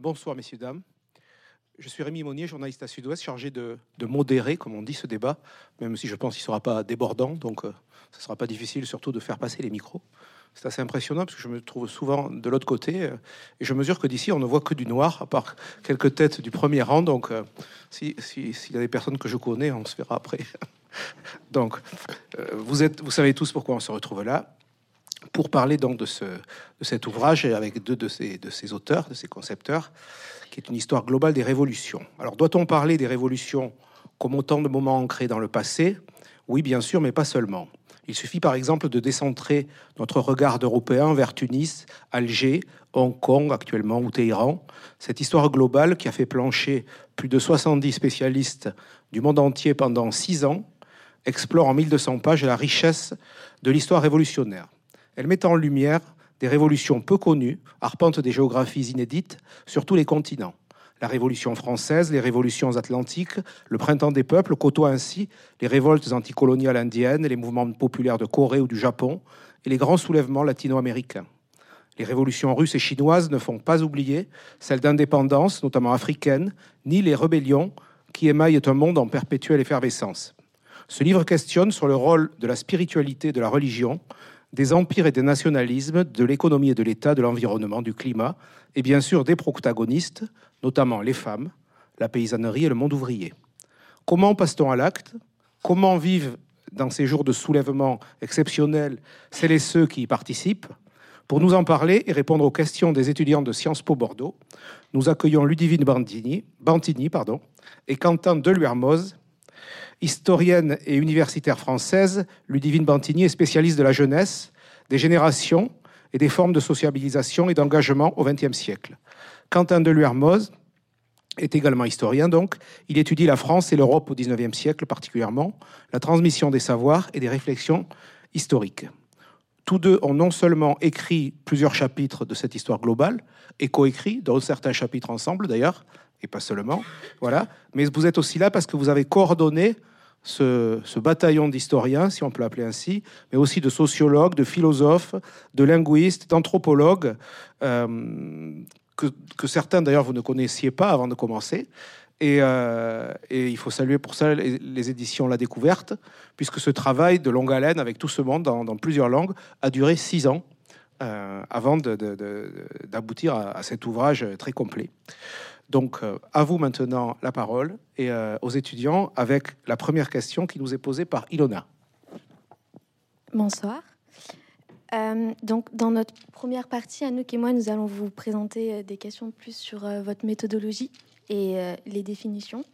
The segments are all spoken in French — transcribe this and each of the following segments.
Bonsoir, messieurs, dames. Je suis Rémi Monnier, journaliste à Sud-Ouest, chargé de, modérer, comme on dit, ce débat, même si je pense qu'il ne sera pas débordant, donc euh, ce ne sera pas difficile surtout de faire passer les micros. C'est assez impressionnant parce que je me trouve souvent de l'autre côté euh, et je mesure que d'ici on ne voit que du noir, à part quelques têtes du premier rang. Donc, euh, s'il y a des personnes que je connais, on se verra après. donc, vous savez tous pourquoi on se retrouve là pour parler de, ce, de cet ouvrage avec deux de ses, de ses auteurs, de ses concepteurs, qui est une histoire globale des révolutions. Alors, doit-on parler des révolutions comme autant de moments ancrés dans le passé? Oui, bien sûr, mais pas seulement. Il suffit par exemple de décentrer notre regard d'Européens vers Tunis, Alger, Hong Kong actuellement ou Téhéran. Cette histoire globale qui a fait plancher plus de 70 spécialistes du monde entier pendant six ans explore en 1200 pages la richesse de l'histoire révolutionnaire. Elle met en lumière des révolutions peu connues, arpentent des géographies inédites sur tous les continents. La Révolution française, les révolutions atlantiques, le printemps des peuples côtoient ainsi les révoltes anticoloniales indiennes, les mouvements populaires de Corée ou du Japon et les grands soulèvements latino-américains. Les révolutions russes et chinoises ne font pas oublier celles d'indépendance, notamment africaines, ni les rébellions qui émaillent un monde en perpétuelle effervescence. Ce livre questionne sur le rôle de la spiritualité et de la religion des empires et des nationalismes, de l'économie et de l'État, de l'environnement, du climat, et bien sûr des protagonistes, notamment les femmes, la paysannerie et le monde ouvrier. Comment passe-t-on à l'acte? Comment vivent dans ces jours de soulèvement exceptionnels celles et ceux qui y participent? Pour nous en parler et répondre aux questions des étudiants de Sciences Po Bordeaux, nous accueillons Ludivine Bantini, Bantini pardon, et Quentin Deluermoz, Historienne et universitaire française, Ludivine Bantini est spécialiste de la jeunesse, des générations et des formes de sociabilisation et d'engagement au XXe siècle. Quentin Deluermoz est également historien, donc. Il étudie la France et l'Europe au XIXe siècle particulièrement, la transmission des savoirs et des réflexions historiques. Tous deux ont non seulement écrit plusieurs chapitres de cette histoire globale, et coécrit, dans certains chapitres ensemble d'ailleurs, et pas seulement, voilà, mais vous êtes aussi là parce que vous avez coordonné ce, bataillon d'historiens, si on peut l'appeler ainsi, mais aussi de sociologues, de philosophes, de linguistes, d'anthropologues, euh, que, certains d'ailleurs vous ne connaissiez pas avant de commencer. Euh, et, il faut saluer pour ça les, éditions La Découverte, puisque ce travail de longue haleine avec tout ce monde dans, plusieurs langues a duré six ans euh, avant d'aboutir à, cet ouvrage très complet. Donc, euh, à vous maintenant la parole et euh, aux étudiants avec la première question qui nous est posée par Ilona. Bonsoir. Euh, donc, dans notre première partie, Anouk et moi, nous allons vous présenter des questions plus sur votre méthodologie et les définitions.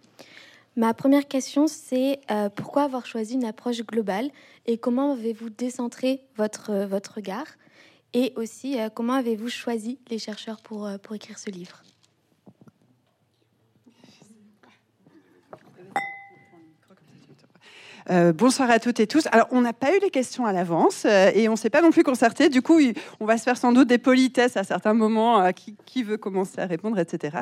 Ma première question, c'est pourquoi avoir choisi une approche globale et comment avez-vous décentré votre, votre regard? Et aussi, comment avez-vous choisi les chercheurs pour, pour écrire ce livre? Euh, bonsoir à toutes et tous. Alors, on n'a pas eu les questions à l'avance euh, et on ne s'est pas non plus concerté. Du coup, on va se faire sans doute des politesses à certains moments. Euh, qui, veut commencer à répondre, etc.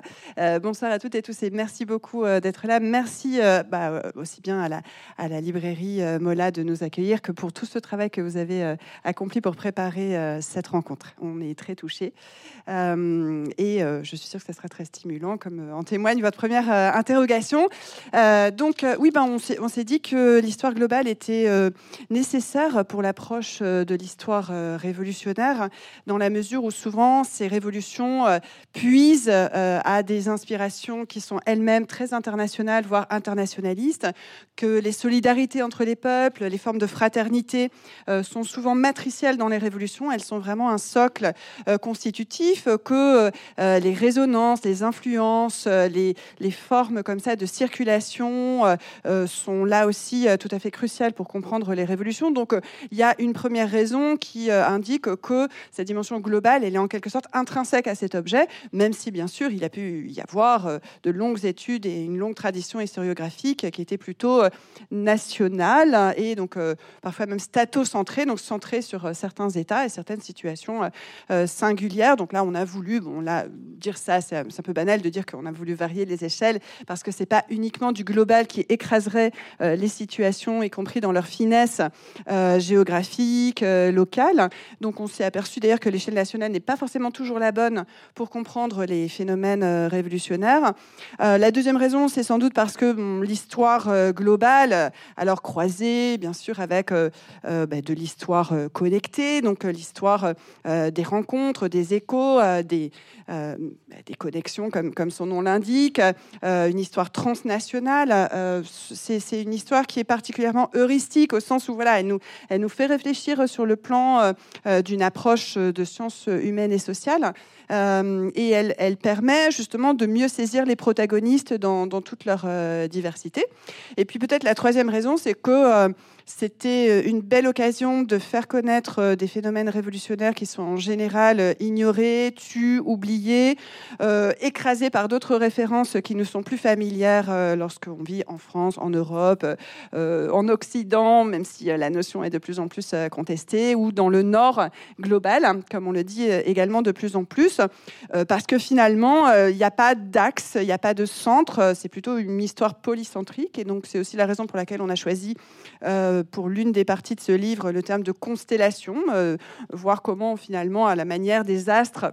bonsoir à toutes et tous et merci beaucoup d'être là. Merci bah, aussi bien à la, librairie Mola de nous accueillir que pour tout ce travail que vous avez accompli pour préparer cette rencontre. On est très touchés et je suis sûre que ça sera très stimulant, comme en témoigne votre première interrogation. donc, oui, ben, on s'est dit que l'histoire globale était euh, nécessaire pour l'approche euh, de l'histoire euh, révolutionnaire, dans la mesure où souvent ces révolutions puisent à des inspirations qui sont elles-mêmes très internationales, voire internationalistes, que les solidarités entre les peuples, les formes de fraternité sont souvent matricielles dans les révolutions, elles sont vraiment un socle constitutif, que les résonances, les influences, les, les, formes comme ça de circulation sont là aussi tout à fait crucial pour comprendre les révolutions. Donc, euh, il y a une première raison qui euh, indique que cette dimension globale, elle est en quelque sorte intrinsèque à cet objet, même si, bien sûr, il a pu y avoir euh, de longues études et une longue tradition historiographique qui était plutôt nationale et donc parfois même statocentrée, donc centrée sur certains États et certaines situations singulières. Donc là, on a voulu, bon, là, dire ça, c'est un peu banal de dire qu'on a voulu varier les échelles parce que c'est pas uniquement du global qui écraserait les situations y compris dans leur finesse géographique, locale. Donc on s'est aperçu d'ailleurs que l'échelle nationale n'est pas forcément toujours la bonne pour comprendre les phénomènes révolutionnaires. la deuxième raison, c'est sans doute parce que l'histoire globale, alors croisée bien sûr avec bah, de l'histoire collectée, donc l'histoire des rencontres, des échos, des, des connexions comme, son nom l'indique, une histoire transnationale. c'est une histoire qui est particulièrement heuristique au sens où voilà, elle nous fait réfléchir sur le plan d'une approche de sciences humaines et sociales. Et elle, permet justement de mieux saisir les protagonistes dans, toute leur diversité. Et puis peut-être la troisième raison, c'est que c'était euh, une belle occasion de faire connaître euh, des phénomènes révolutionnaires qui sont en général euh, ignorés, tus, oubliés, écrasés par d'autres références qui ne sont plus familières lorsqu'on vit en France, en Europe, en Occident, même si la notion est de plus en plus contestée, ou dans le Nord global, comme on le dit également de plus en plus, parce que finalement, il n'y a pas d'axe, il n'y a pas de centre, c'est plutôt une histoire polycentrique, et donc c'est aussi la raison pour laquelle on a choisi euh, pour l'une des parties de ce livre le terme de constellation, euh, voir comment finalement, à la manière des astres,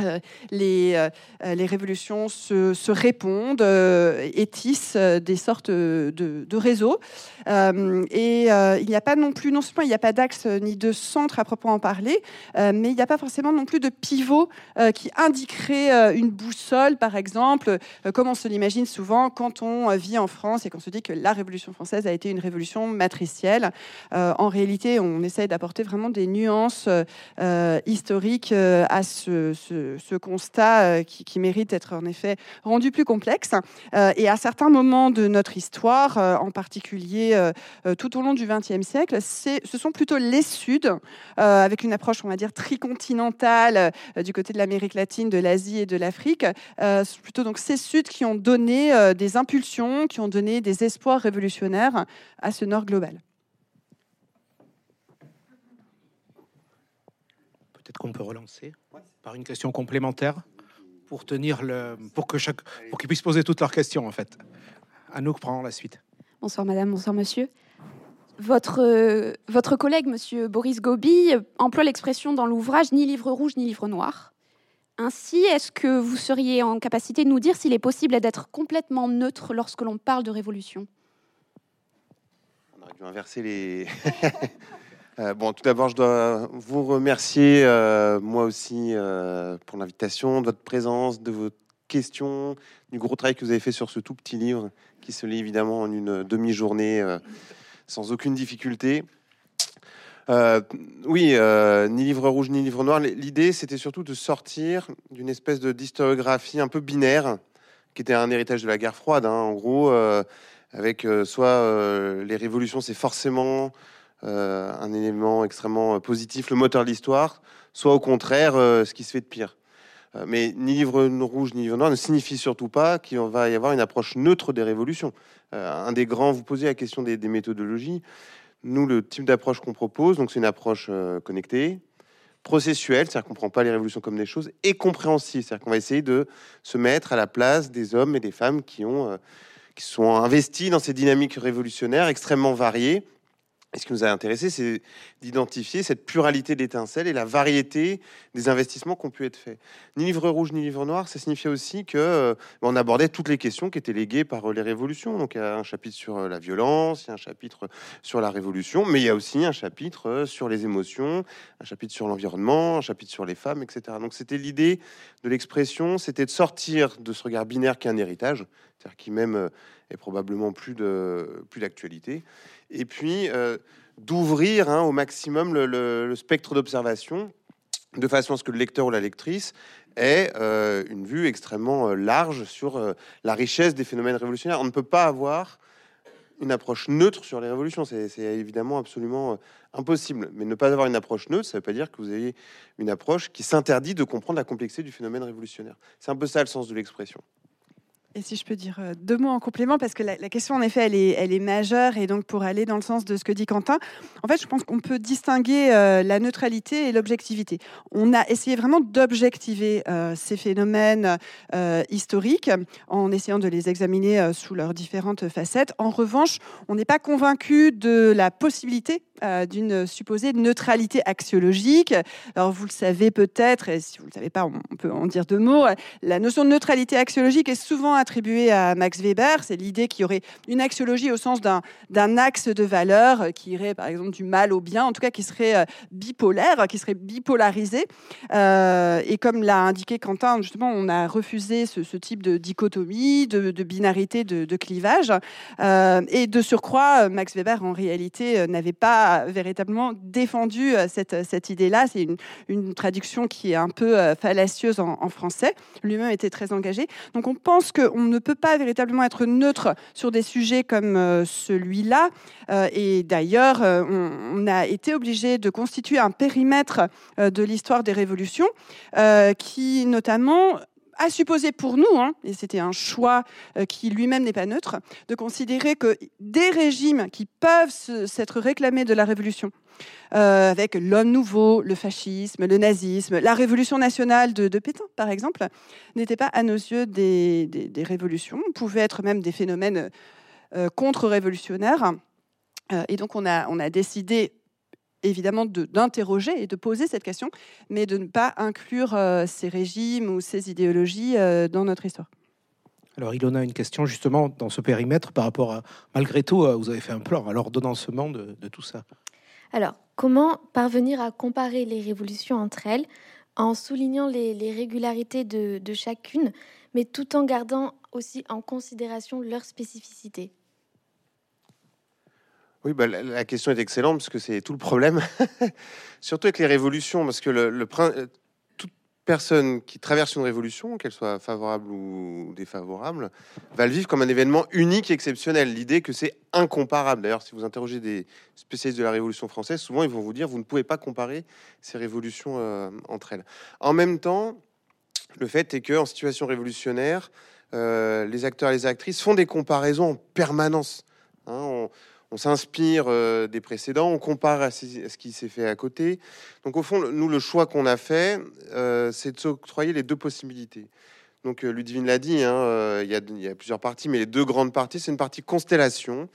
euh, les, euh, les révolutions se, répondent euh, et tissent des sortes de, réseaux. et il n'y a pas non plus, non seulement il n'y a pas d'axe ni de centre à proprement parler, mais il n'y a pas forcément non plus de pivot qui indiquerait une boussole, par exemple, comme on se l'imagine souvent quand on vit en France et qu'on se dit que la Révolution française a été une révolution matricielle. en réalité, on essaye d'apporter vraiment des nuances historiques à ce ce, constat euh, qui, mérite d'être en effet rendu plus complexe. Euh, et à certains moments de notre histoire, euh, en particulier tout au long du XXe siècle, ce sont plutôt les Suds, avec une approche, on va dire, tricontinentale du côté de l'Amérique latine, de l'Asie et de l'Afrique. plutôt donc ces Suds qui ont donné des impulsions, qui ont donné des espoirs révolutionnaires à ce Nord global. Peut-être qu'on peut relancer par une question complémentaire pour tenir le, pour que chaque, pour qu'ils puissent poser toutes leurs questions en fait. Anouk prend la suite. Bonsoir madame, bonsoir monsieur. Votre, votre collègue, monsieur Boris Gobi, emploie l'expression dans l'ouvrage ni livre rouge ni livre noir. Ainsi, est-ce que vous seriez en capacité de nous dire s'il est possible d'être complètement neutre lorsque l'on parle de révolution? On aurait dû inverser les. Euh, bon, tout d'abord, je dois vous remercier, euh, moi aussi, euh, pour l'invitation, de votre présence, de vos questions, du gros travail que vous avez fait sur ce tout petit livre qui se lit évidemment en une demi-journée sans aucune difficulté. oui, ni livre rouge ni livre noir. L'idée, c'était surtout de sortir d'une espèce de d'historiographie un peu binaire, qui était un héritage de la guerre froide. Hein, en gros, avec soit les révolutions, c'est forcément euh, un élément extrêmement euh, positif, le moteur de l'histoire, soit au contraire euh, ce qui se fait de pire. mais ni livre rouge ni livre noir ne signifie surtout pas qu'il va y avoir une approche neutre des révolutions. un des grands, vous posez la question des, méthodologies. Nous, le type d'approche qu'on propose, donc c'est une approche connectée, processuelle, c'est-à-dire qu'on ne prend pas les révolutions comme des choses, et compréhensive, c'est-à-dire qu'on va essayer de se mettre à la place des hommes et des femmes qui ont qui sont investis dans ces dynamiques révolutionnaires extrêmement variées et ce qui nous a intéressé, c'est d'identifier cette pluralité d'étincelles et la variété des investissements qui ont pu être faits. Ni livre rouge ni livre noir, ça signifiait aussi que euh, abordait toutes les questions qui étaient léguées par euh, les révolutions. Donc il y a un chapitre sur euh, la violence, il y a un chapitre sur la révolution, mais il y a aussi un chapitre sur les émotions, un chapitre sur l'environnement, un chapitre sur les femmes, etc. Donc c'était l'idée de l'expression, c'était de sortir de ce regard binaire qui est un héritage, c'est-à-dire qui même est probablement plus de plus d'actualité et puis euh, d'ouvrir hein, au maximum le, spectre d'observation de façon à ce que le lecteur ou la lectrice ait euh, une vue extrêmement euh, large sur la richesse des phénomènes révolutionnaires. On ne peut pas avoir une approche neutre sur les révolutions. C'est évidemment absolument impossible. Mais ne pas avoir une approche neutre, ça ne veut pas dire que vous avez une approche qui s'interdit de comprendre la complexité du phénomène révolutionnaire. C'est un peu ça le sens de l'expression. Et si je peux dire euh, deux mots en complément, parce que la, question, en effet, elle est, majeure, et donc pour aller dans le sens de ce que dit Quentin, en fait, je pense qu'on peut distinguer euh, la neutralité et l'objectivité. On a essayé vraiment d'objectiver euh, ces phénomènes historiques en essayant de les examiner sous leurs différentes facettes. En revanche, on n'est pas convaincu de la possibilité d'une supposée neutralité axiologique. Alors, vous le savez peut-être, et si vous ne le savez pas, on peut en dire deux mots. La notion de neutralité axiologique est souvent attribué à Max Weber. C'est l'idée qu'il y aurait une axiologie au sens d'un axe de valeur euh, qui irait par exemple du mal au bien, en tout cas qui serait euh, bipolaire, qui serait bipolarisé. Euh, et comme l'a indiqué Quentin, justement, on a refusé ce, type de dichotomie, de, binarité, de, clivage. et de surcroît, Max Weber, en réalité, n'avait pas véritablement défendu cette, cette idée-là. C'est une, traduction qui est un peu fallacieuse en, en français. Lui-même était très engagé. Donc on pense que on ne peut pas véritablement être neutre sur des sujets comme euh, celui-là. Euh, et d'ailleurs, euh, on, a été obligé de constituer un périmètre de l'histoire des révolutions qui, notamment, a supposé pour nous, hein, et c'était un choix qui lui-même n'est pas neutre, de considérer que des régimes qui peuvent s'être réclamés de la révolution, avec l'homme nouveau, le fascisme, le nazisme, la révolution nationale de, Pétain, par exemple, n'étaient pas à nos yeux des, révolutions, pouvaient être même des phénomènes euh, contre-révolutionnaires. Euh, et donc on a décidé évidemment d'interroger et de poser cette question, mais de ne pas inclure euh, ces régimes ou ces idéologies dans notre histoire. Alors, il en a une question justement dans ce périmètre par rapport à, malgré tout, vous avez fait un plan à l'ordonnancement de, de tout ça. Alors, comment parvenir à comparer les révolutions entre elles en soulignant les, régularités de, chacune, mais tout en gardant aussi en considération leur spécificité? Oui, bah, la, question est excellente parce que c'est tout le problème, surtout avec les révolutions, parce que le, le, personne qui traverse une révolution, qu'elle soit favorable ou défavorable, va le vivre comme un événement unique et exceptionnel. L'idée que c'est incomparable. D'ailleurs, si vous interrogez des spécialistes de la Révolution française, souvent ils vont vous dire vous ne pouvez pas comparer ces révolutions euh, entre elles. En même temps, le fait est que en situation révolutionnaire, euh, les acteurs et les actrices font des comparaisons en permanence. Hein s'inspire euh, des précédents, on compare à, ce qui s'est fait à côté. Donc au fond, nous, le choix qu'on a fait, euh, c'est de s'octroyer les deux possibilités. Donc euh, Ludivine l'a dit, hein, il y, a plusieurs parties, mais les deux grandes parties, c'est une partie constellation.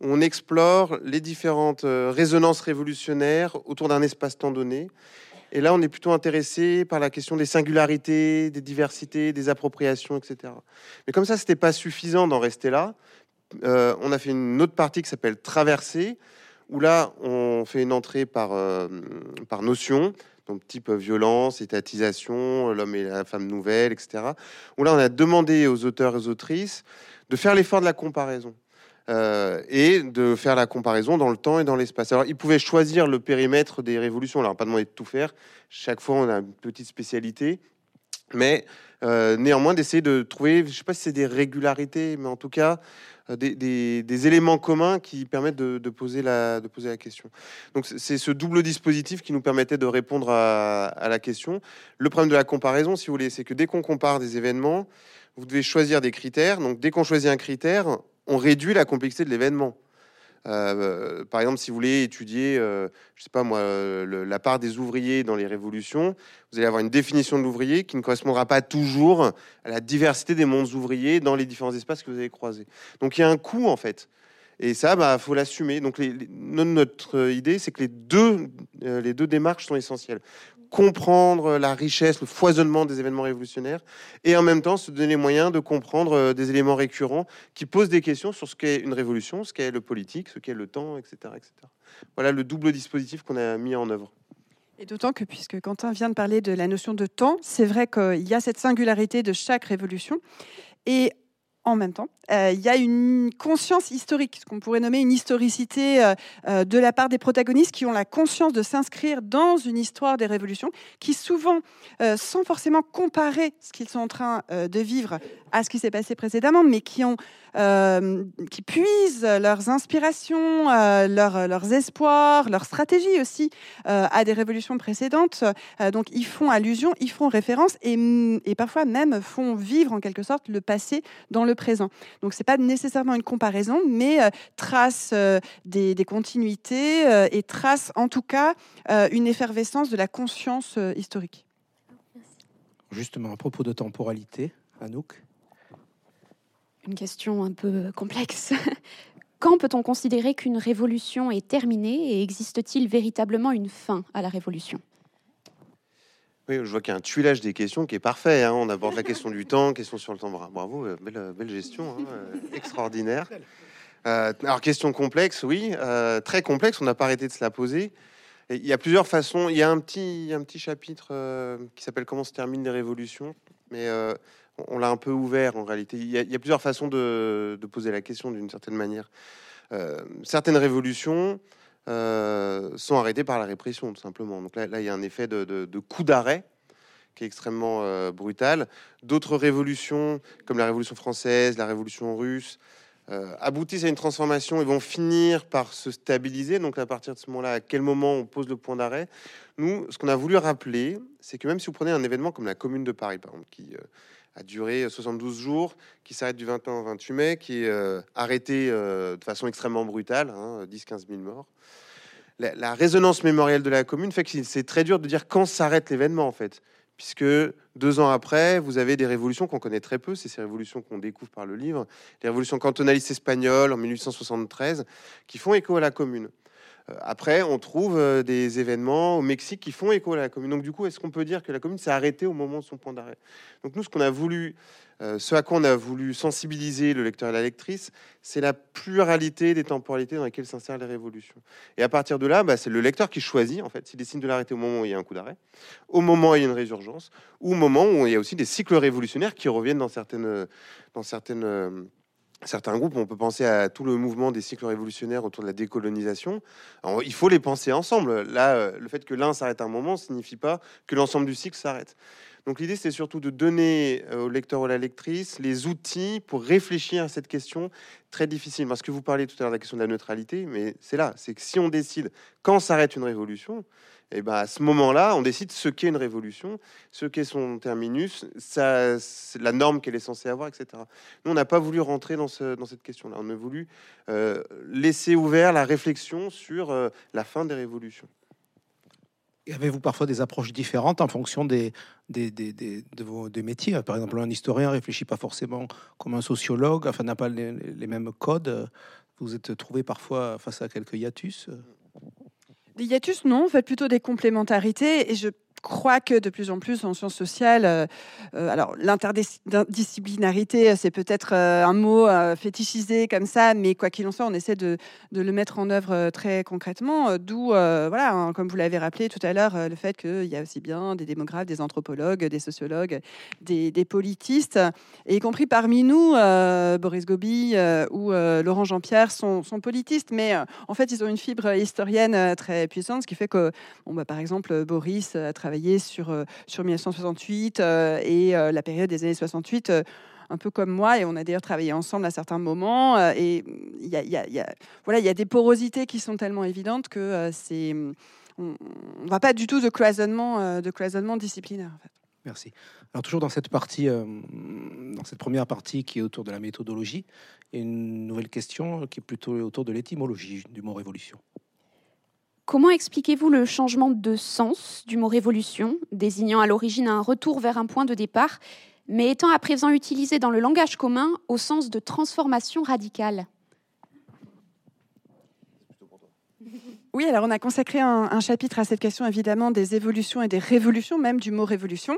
On explore les différentes résonances révolutionnaires autour d'un espace-temps donné. Et là, on est plutôt intéressé par la question des singularités, des diversités, des appropriations, etc. Mais comme ça, c'était pas suffisant d'en rester là. Euh, on a fait une autre partie qui s'appelle Traversée, où là, on fait une entrée par, euh, par notion, donc type violence, étatisation, l'homme et la femme nouvelle, etc. Où là, on a demandé aux auteurs et aux autrices de faire l'effort de la comparaison. Euh, et de faire la comparaison dans le temps et dans l'espace. Alors, ils pouvaient choisir le périmètre des révolutions. On leur pas demandé de tout faire. Chaque fois, on a une petite spécialité. Mais néanmoins, d'essayer de trouver, je ne sais pas si c'est des régularités, mais en tout cas, euh, des, éléments communs qui permettent de, poser la, de poser la question. Donc c'est ce double dispositif qui nous permettait de répondre à, la question. Le problème de la comparaison, si vous voulez, c'est que dès qu'on compare des événements, vous devez choisir des critères. Donc dès qu'on choisit un critère, on réduit la complexité de l'événement. Euh, par exemple, si vous voulez étudier, euh, je sais pas moi, la part des ouvriers dans les révolutions, vous allez avoir une définition de l'ouvrier qui ne correspondra pas toujours à la diversité des mondes ouvriers dans les différents espaces que vous allez croiser. Donc il y a un coût en fait. Et ça, bah, faut l'assumer. Donc, notre idée, c'est que les deux, euh, les deux démarches sont essentielles comprendre la richesse, le foisonnement des événements révolutionnaires, et en même temps se donner les moyens de comprendre euh, des éléments récurrents qui posent des questions sur ce qu'est une révolution, ce qu'est le politique, ce qu'est le temps, etc., etc. Voilà le double dispositif qu'on a mis en œuvre. Et d'autant que, puisque Quentin vient de parler de la notion de temps, c'est vrai qu'il y a cette singularité de chaque révolution. Et en même temps. Euh, il y a une conscience historique, ce qu'on pourrait nommer une historicité euh, euh, de la part des protagonistes qui ont la conscience de s'inscrire dans une histoire des révolutions, qui souvent, sans forcément comparer ce qu'ils sont en train de vivre à ce qui s'est passé précédemment, mais qui ont qui puisent leurs inspirations, euh, leurs, espoirs, leurs stratégies aussi à des révolutions précédentes. donc ils font allusion, ils font référence et, et, parfois même font vivre en quelque sorte le passé dans le présent. Donc c'est pas nécessairement une comparaison, mais trace des, des, continuités et trace en tout cas une effervescence de la conscience historique. Justement, à propos de temporalité, Anouk une question un peu complexe. Quand peut-on considérer qu'une révolution est terminée et existe-t-il véritablement une fin à la révolution? Oui, je vois qu'il y a un tuilage des questions qui est parfait. Hein. On aborde la question du temps, question sur le temps. Bravo, euh, belle, belle gestion, hein, euh, extraordinaire. Euh, alors, question complexe, oui, très complexe. On n'a pas arrêté de se la poser. il y a plusieurs façons. Il y a un petit, un petit chapitre qui s'appelle Comment se terminent les révolutions. Mais on l'a un peu ouvert en réalité. Il y a, plusieurs façons de, poser la question d'une certaine manière. Euh, certaines révolutions euh, sont arrêtées par la répression, tout simplement. Donc là, il y a un effet de, coup d'arrêt qui est extrêmement euh, brutal. D'autres révolutions, comme la Révolution française, la Révolution russe, aboutissent à une transformation et vont finir par se stabiliser. Donc à partir de ce moment-là, à quel moment on pose le point d'arrêt? Nous, ce qu'on a voulu rappeler, c'est que même si vous prenez un événement comme la Commune de Paris, par exemple, qui a duré 72 jours, qui s'arrête du 21 au 28 mai, qui est euh, arrêté euh, de façon extrêmement brutale, 10-15 hein, 000 morts. La, résonance mémorielle de la commune fait que c'est très dur de dire quand s'arrête l'événement, en fait. Puisque deux ans après, vous avez des révolutions qu'on connaît très peu, c'est ces révolutions qu'on découvre par le livre, les révolutions cantonalistes espagnoles en 1873, qui font écho à la commune. Euh, après, on trouve euh, des événements au Mexique qui font écho à la commune. Donc, du coup, est-ce qu'on peut dire que la commune s'est arrêtée au moment de son point d'arrêt? Donc, nous, ce qu'on a voulu, euh, ce à quoi on a voulu sensibiliser le lecteur et la lectrice, c'est la pluralité des temporalités dans lesquelles s'insèrent les révolutions. Et à partir de là, bah, c'est le lecteur qui choisit, en fait, s'il décide de l'arrêter au moment où il y a un coup d'arrêt, au moment où il y a une résurgence, ou au moment où il y a aussi des cycles révolutionnaires qui reviennent dans certaines, dans certaines certains groupes, on peut penser à tout le mouvement des cycles révolutionnaires autour de la décolonisation. il faut les penser ensemble. Là, euh, le fait que l'un s'arrête un moment signifie pas que l'ensemble du cycle s'arrête. Donc l'idée, c'est surtout de donner euh, au lecteur ou à la lectrice les outils pour réfléchir à cette question très difficile. Parce que vous parlez tout à l'heure de la question de la neutralité, mais c'est là, c'est que si on décide quand s'arrête une révolution, et ben à ce moment-là, on décide ce qu'est une révolution, ce qu'est son terminus, ça, la norme qu'elle est censée avoir, etc. Nous, on n'a pas voulu rentrer dans, ce, dans cette question-là. On a voulu euh, laisser ouvert la réflexion sur euh, la fin des révolutions. Avez-vous parfois des approches différentes en fonction des, des, des, de vos des métiers? Par exemple, un historien réfléchit pas forcément comme un sociologue, enfin n'a pas les, les mêmes codes. Vous êtes trouvé parfois face à quelques hiatus? Des hiatus, non, en fait plutôt des complémentarités. Et je crois que de plus en plus en sciences sociales, euh, euh, alors l'interdisciplinarité, c'est peut-être euh, un mot fétichisé comme ça, mais quoi qu'il en soit, on essaie de, le mettre en œuvre très concrètement. D'où, voilà, hein, comme vous l'avez rappelé tout à l'heure, le fait qu'il y a aussi bien des démographes, des anthropologues, des sociologues, des, politistes, et y compris parmi nous, Boris Gobi ou Laurent Jean-Pierre sont, politistes, mais en fait, ils ont une fibre historienne très puissante, ce qui fait que, bah, par exemple, Boris a travaillé sur, euh, sur 1968 euh, et euh, la période des années 68 un peu comme moi, et on a d'ailleurs travaillé ensemble à certains moments. et il y a, voilà, il y a des porosités qui sont tellement évidentes que c'est, on ne va pas du tout de cloisonnement, de cloisonnement disciplinaire. Merci. Alors toujours dans cette partie, dans cette première partie qui est autour de la méthodologie, une nouvelle question qui est plutôt autour de l'étymologie du mot révolution. Comment expliquez-vous le changement de sens du mot révolution, désignant à l'origine un retour vers un point de départ, mais étant à présent utilisé dans le langage commun au sens de transformation radicale? Oui, alors on a consacré un, chapitre à cette question évidemment des évolutions et des révolutions, même du mot révolution,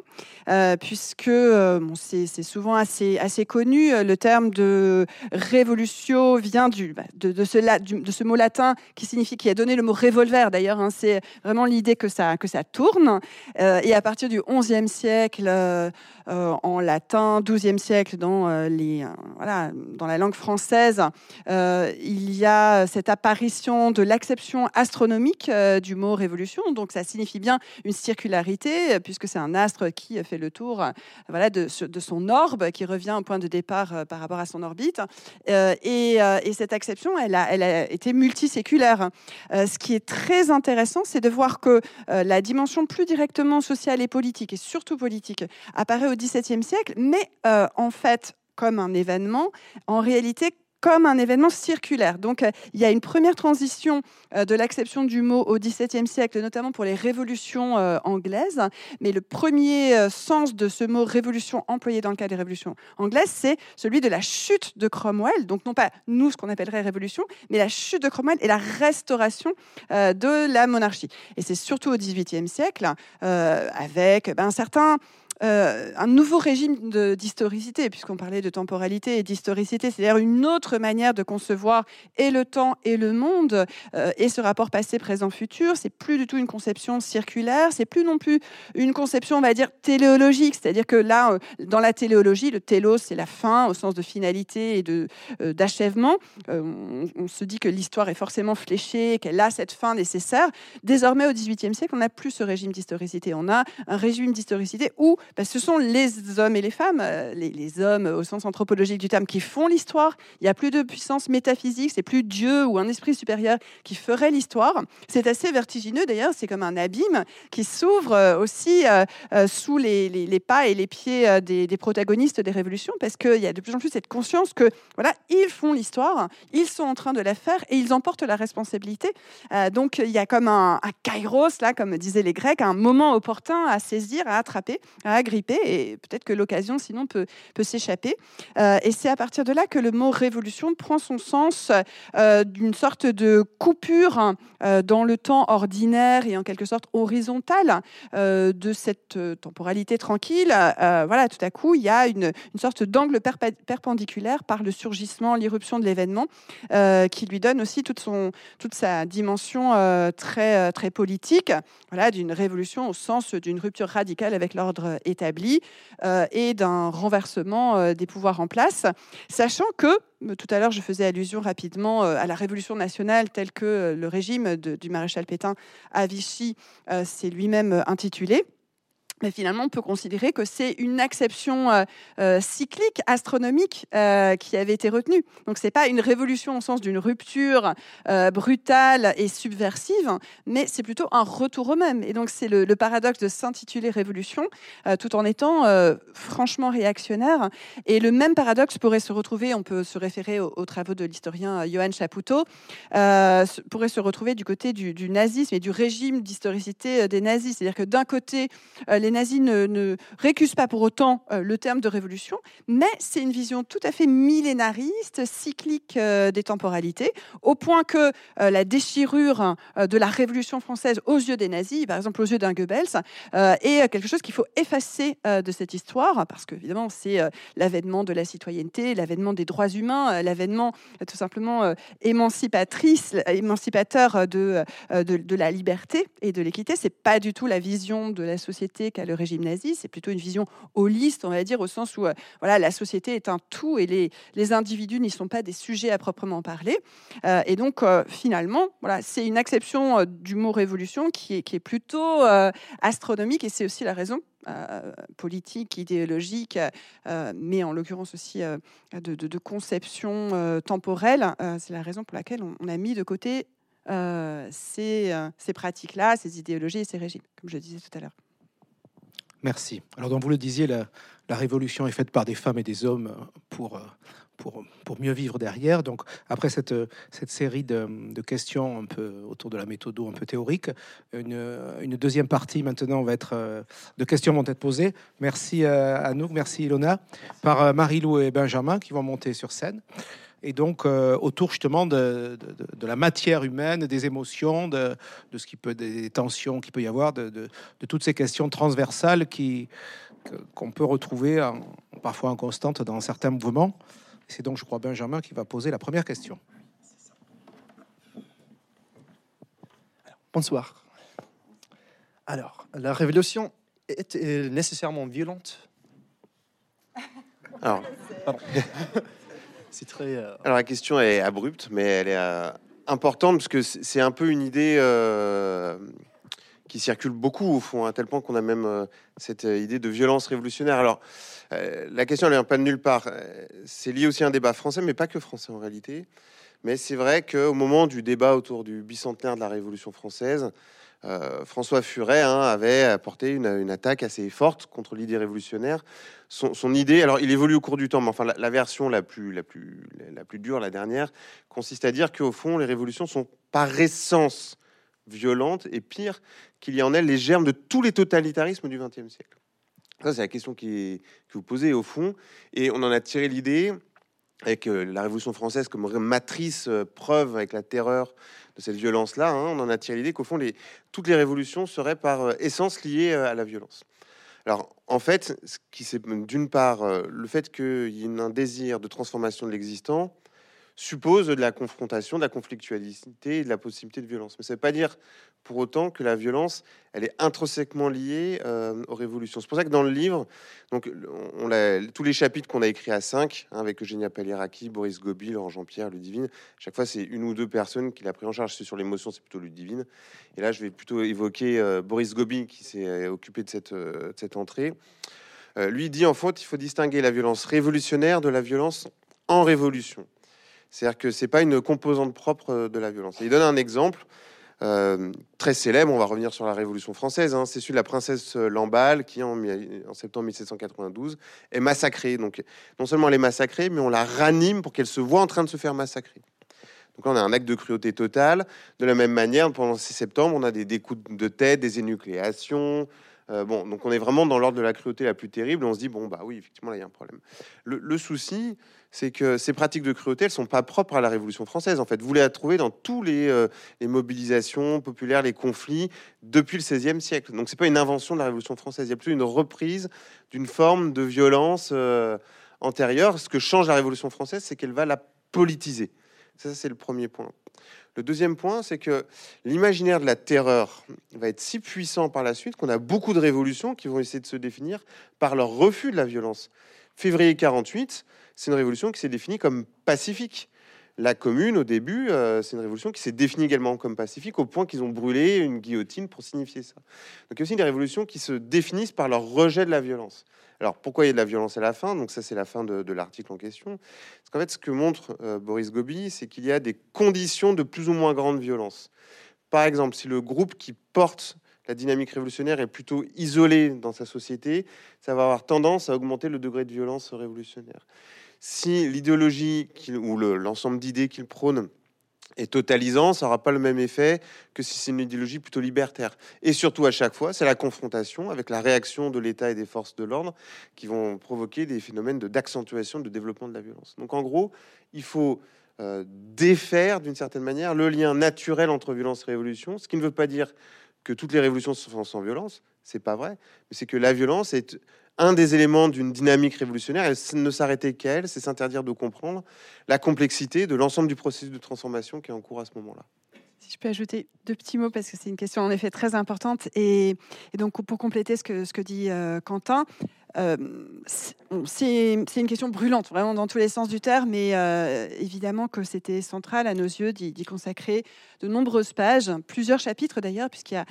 euh, puisque euh, c'est souvent assez, connu. Le terme de révolution vient du, bah, de, de, ce, mot latin qui signifie, qui a donné le mot revolver d'ailleurs. Hein, c'est vraiment l'idée que ça, que ça tourne. Euh, et à partir du XIe siècle, en latin, XIIe siècle, dans, les, voilà, dans la langue française, il y a cette apparition de l'acception astronomique euh, du mot révolution. Donc ça signifie bien une circularité, euh, puisque c'est un astre qui fait le tour euh, voilà, de, son orbe, qui revient au point de départ par rapport à son orbite. et, et, cette acception, elle a, elle a été multiséculaire. ce qui est très intéressant, c'est de voir que la dimension plus directement sociale et politique, et surtout politique, apparaît au XVIIe siècle, mais en fait, comme un événement, en réalité comme un événement circulaire. Donc, euh, il y a une première transition euh, de l'acception du mot au XVIIe siècle, notamment pour les révolutions euh, anglaises. Mais le premier sens de ce mot révolution employé dans le cas des révolutions anglaises, c'est celui de la chute de Cromwell. Donc, non pas nous, ce qu'on appellerait révolution, mais la chute de Cromwell et la restauration de la monarchie. Et c'est surtout au XVIIIe siècle, avec ben, un certain euh, un nouveau régime d'historicité, puisqu'on parlait de temporalité et d'historicité, c'est-à-dire une autre manière de concevoir et le temps et le monde euh, et ce rapport passé, présent, futur. C'est plus du tout une conception circulaire, c'est plus non plus une conception, on va dire, téléologique, c'est-à-dire que là, euh, dans la téléologie, le télos, c'est la fin au sens de finalité et de d'achèvement. On, on, se dit que l'histoire est forcément fléchée, qu'elle a cette fin nécessaire. Désormais, au XVIIIe siècle, on n'a plus ce régime d'historicité. On a un régime d'historicité où ce sont les hommes et les femmes, euh, les, hommes au sens anthropologique du terme, qui font l'histoire. Il n'y a plus de puissance métaphysique, c'est plus Dieu ou un esprit supérieur qui ferait l'histoire. C'est assez vertigineux d'ailleurs, c'est comme un abîme qui s'ouvre euh, aussi euh, sous les, pas et les pieds des, protagonistes des révolutions, parce qu'il y a de plus en plus cette conscience que voilà, ils font l'histoire, ils sont en train de la faire et ils en portent la responsabilité. donc il y a comme un, kairos, là, comme disaient les Grecs, un moment opportun à saisir, à attraper, gripper et peut-être que l'occasion sinon peut, peut s'échapper. Euh, et c'est à partir de là que le mot révolution prend son sens euh, d'une sorte de coupure euh, dans le temps ordinaire et en quelque sorte horizontale de cette temporalité tranquille. voilà, tout à coup, il y a une, une sorte d'angle perpendiculaire par le surgissement, l'irruption de l'événement, qui lui donne aussi toute, son, toute sa dimension très, très politique, voilà, d'une révolution au sens d'une rupture radicale avec l'ordre euh, et d'un renversement euh, des pouvoirs en place, sachant que euh, tout à l'heure, je faisais allusion rapidement à la Révolution nationale telle que le régime du maréchal Pétain à Vichy s'est lui-même intitulé mais finalement, on peut considérer que c'est une acception euh, euh, cyclique, astronomique, euh, qui avait été retenue. Donc, c'est pas une révolution au sens d'une rupture brutale et subversive, mais c'est plutôt un retour au même. Et donc, c'est le, paradoxe de s'intituler révolution, tout en étant franchement réactionnaire. Et le même paradoxe pourrait se retrouver, on peut se référer aux, travaux de l'historien Johann Chapoutot, pourrait se retrouver du côté du, du nazisme et du régime d'historicité des nazis. C'est-à-dire que d'un côté, les les nazis ne, récusent pas pour autant euh, le terme de révolution, mais c'est une vision tout à fait millénariste, cyclique euh, des temporalités, au point que euh, la déchirure de la Révolution française aux yeux des nazis, par exemple aux yeux d'un Goebbels, est quelque chose qu'il faut effacer de cette histoire, parce que évidemment c'est l'avènement de la citoyenneté, l'avènement des droits humains, l'avènement tout simplement émancipatrice, émancipateur de, de, de, la liberté et de l'équité. C'est pas du tout la vision de la société le régime nazi. C'est plutôt une vision holiste, on va dire, au sens où euh, voilà, la société est un tout et les, les individus n'y sont pas des sujets à proprement parler. Euh, et donc, euh, finalement, voilà, c'est une acception du mot révolution qui est, qui est plutôt astronomique et c'est aussi la raison politique, idéologique, mais en l'occurrence aussi de, conception temporelle. c'est la raison pour laquelle on, a mis de côté ces, ces pratiques-là, ces idéologies et ces régimes, comme je disais tout à l'heure. Merci. Alors, donc vous le disiez, la, révolution est faite par des femmes et des hommes pour, pour, pour mieux vivre derrière. Donc, après cette, cette série de, questions un peu autour de la méthode un peu théorique, une, deuxième partie maintenant va être de questions vont être posées. Merci à nous, merci Ilona, par Marie-Lou et Benjamin qui vont monter sur scène. Et donc euh, autour justement de, de, la matière humaine, des émotions, de, de ce qui peut, des tensions qu'il peut y avoir, de, toutes ces questions transversales qui qu'on peut retrouver parfois en constante dans certains mouvements. C'est donc, je crois, Benjamin qui va poser la première question. bonsoir. Alors, la révolution est nécessairement violente? Alors, c'est très. Euh, Alors la question est abrupte, mais elle est euh, importante parce que c'est un peu une idée euh, qui circule beaucoup au fond, à tel point qu'on a même cette idée de violence révolutionnaire. Alors la question elle vient pas de nulle part. C'est lié aussi à un débat français, mais pas que français en réalité. Mais c'est vrai qu'au moment du débat autour du bicentenaire de la Révolution française, euh, François Furet hein, avait apporté une, attaque assez forte contre l'idée révolutionnaire. Son, idée, alors il évolue au cours du temps, mais enfin la, version la plus, la, plus, la plus dure, la dernière, consiste à dire qu'au fond, les révolutions sont par essence violentes et pire, qu'il y en ait les germes de tous les totalitarismes du XXe siècle. Ça, c'est la question qui que vous posez au fond. Et on en a tiré l'idée avec euh, la Révolution française comme matrice, euh, preuve avec la terreur de cette violence-là, hein, on en a tiré l'idée qu'au fond, toutes les révolutions seraient par euh, essence liées à la violence. Alors, en fait, ce qui c'est d'une part le fait qu'il y ait un désir de transformation de l'existant, suppose de la confrontation, de la conflictualité et de la possibilité de violence. Mais ça ne veut pas dire pour autant que la violence, elle est intrinsèquement liée euh, aux révolutions. C'est pour ça que dans le livre, donc, on, tous les chapitres qu'on a écrits à 5, hein, avec Eugénia Paliraki, Boris Gobi, Laurent Jean-Pierre, Ludivine, chaque fois c'est une ou deux personnes qui l'a pris en charge. C'est sur l'émotion, c'est plutôt Ludivine. Et là, je vais plutôt évoquer euh, Boris Gobi qui s'est euh, occupé de cette entrée. lui dit en fait, il faut distinguer la violence révolutionnaire de la violence en révolution. C'est-à-dire que c'est pas une composante propre euh, de la violence. il donne un exemple euh, très célèbre, on va revenir sur la Révolution française, hein. c'est celui de la princesse Lamballe qui, en, septembre 1792, est massacrée. Donc, non seulement elle est massacrée, mais on la ranime pour qu'elle se voit en train de se faire massacrer. Donc là, on a un acte de cruauté totale. De la même manière, pendant ces septembre, on a des, des coups de tête, des énucléations. Euh, bon, donc on est vraiment dans l'ordre de la cruauté la plus terrible. On se dit, bon, bah oui, effectivement, là, il y a un problème. Le, souci, c'est que ces pratiques de cruauté, elles sont pas propres à la Révolution française. En fait, vous les trouvez dans tous les, euh, les, mobilisations populaires, les conflits depuis le XVIe siècle. Donc, c'est pas une invention de la Révolution française. Il y a plutôt une reprise d'une forme de violence euh, antérieure. Ce que change la Révolution française, c'est qu'elle va la politiser. Ça, c'est le premier point. Le deuxième point, c'est que l'imaginaire de la terreur va être si puissant par la suite qu'on a beaucoup de révolutions qui vont essayer de se définir par leur refus de la violence. Février 48, c'est une révolution qui s'est définie comme pacifique. La commune, au début, euh, c'est une révolution qui s'est définie également comme pacifique, au point qu'ils ont brûlé une guillotine pour signifier ça. Donc il y a aussi des révolutions qui se définissent par leur rejet de la violence. Alors pourquoi il y a de la violence à la fin? Donc ça c'est la fin de, l'article en question. Parce qu'en fait ce que montre euh, Boris Gobi, c'est qu'il y a des conditions de plus ou moins grande violence. Par exemple, si le groupe qui porte la dynamique révolutionnaire est plutôt isolé dans sa société, ça va avoir tendance à augmenter le degré de violence révolutionnaire si l'idéologie ou l'ensemble d'idées qu'il prône est totalisant, ça n'aura pas le même effet que si c'est une idéologie plutôt libertaire. Et surtout, à chaque fois, c'est la confrontation avec la réaction de l'État et des forces de l'ordre qui vont provoquer des phénomènes d'accentuation, de, développement de la violence. Donc, en gros, il faut euh, défaire d'une certaine manière le lien naturel entre violence et révolution, ce qui ne veut pas dire que toutes les révolutions sont sans violence, c'est pas vrai, mais c'est que la violence est un des éléments d'une dynamique révolutionnaire, et ne s'arrêter qu'à elle, c'est s'interdire de comprendre la complexité de l'ensemble du processus de transformation qui est en cours à ce moment-là. Si je peux ajouter deux petits mots, parce que c'est une question en effet très importante, et, donc pour compléter ce que, dit euh, Quentin, euh, c'est une question brûlante, vraiment dans tous les sens du terme, mais euh, évidemment que c'était central à nos yeux d'y consacrer de nombreuses pages, plusieurs chapitres d'ailleurs, puisqu'il y a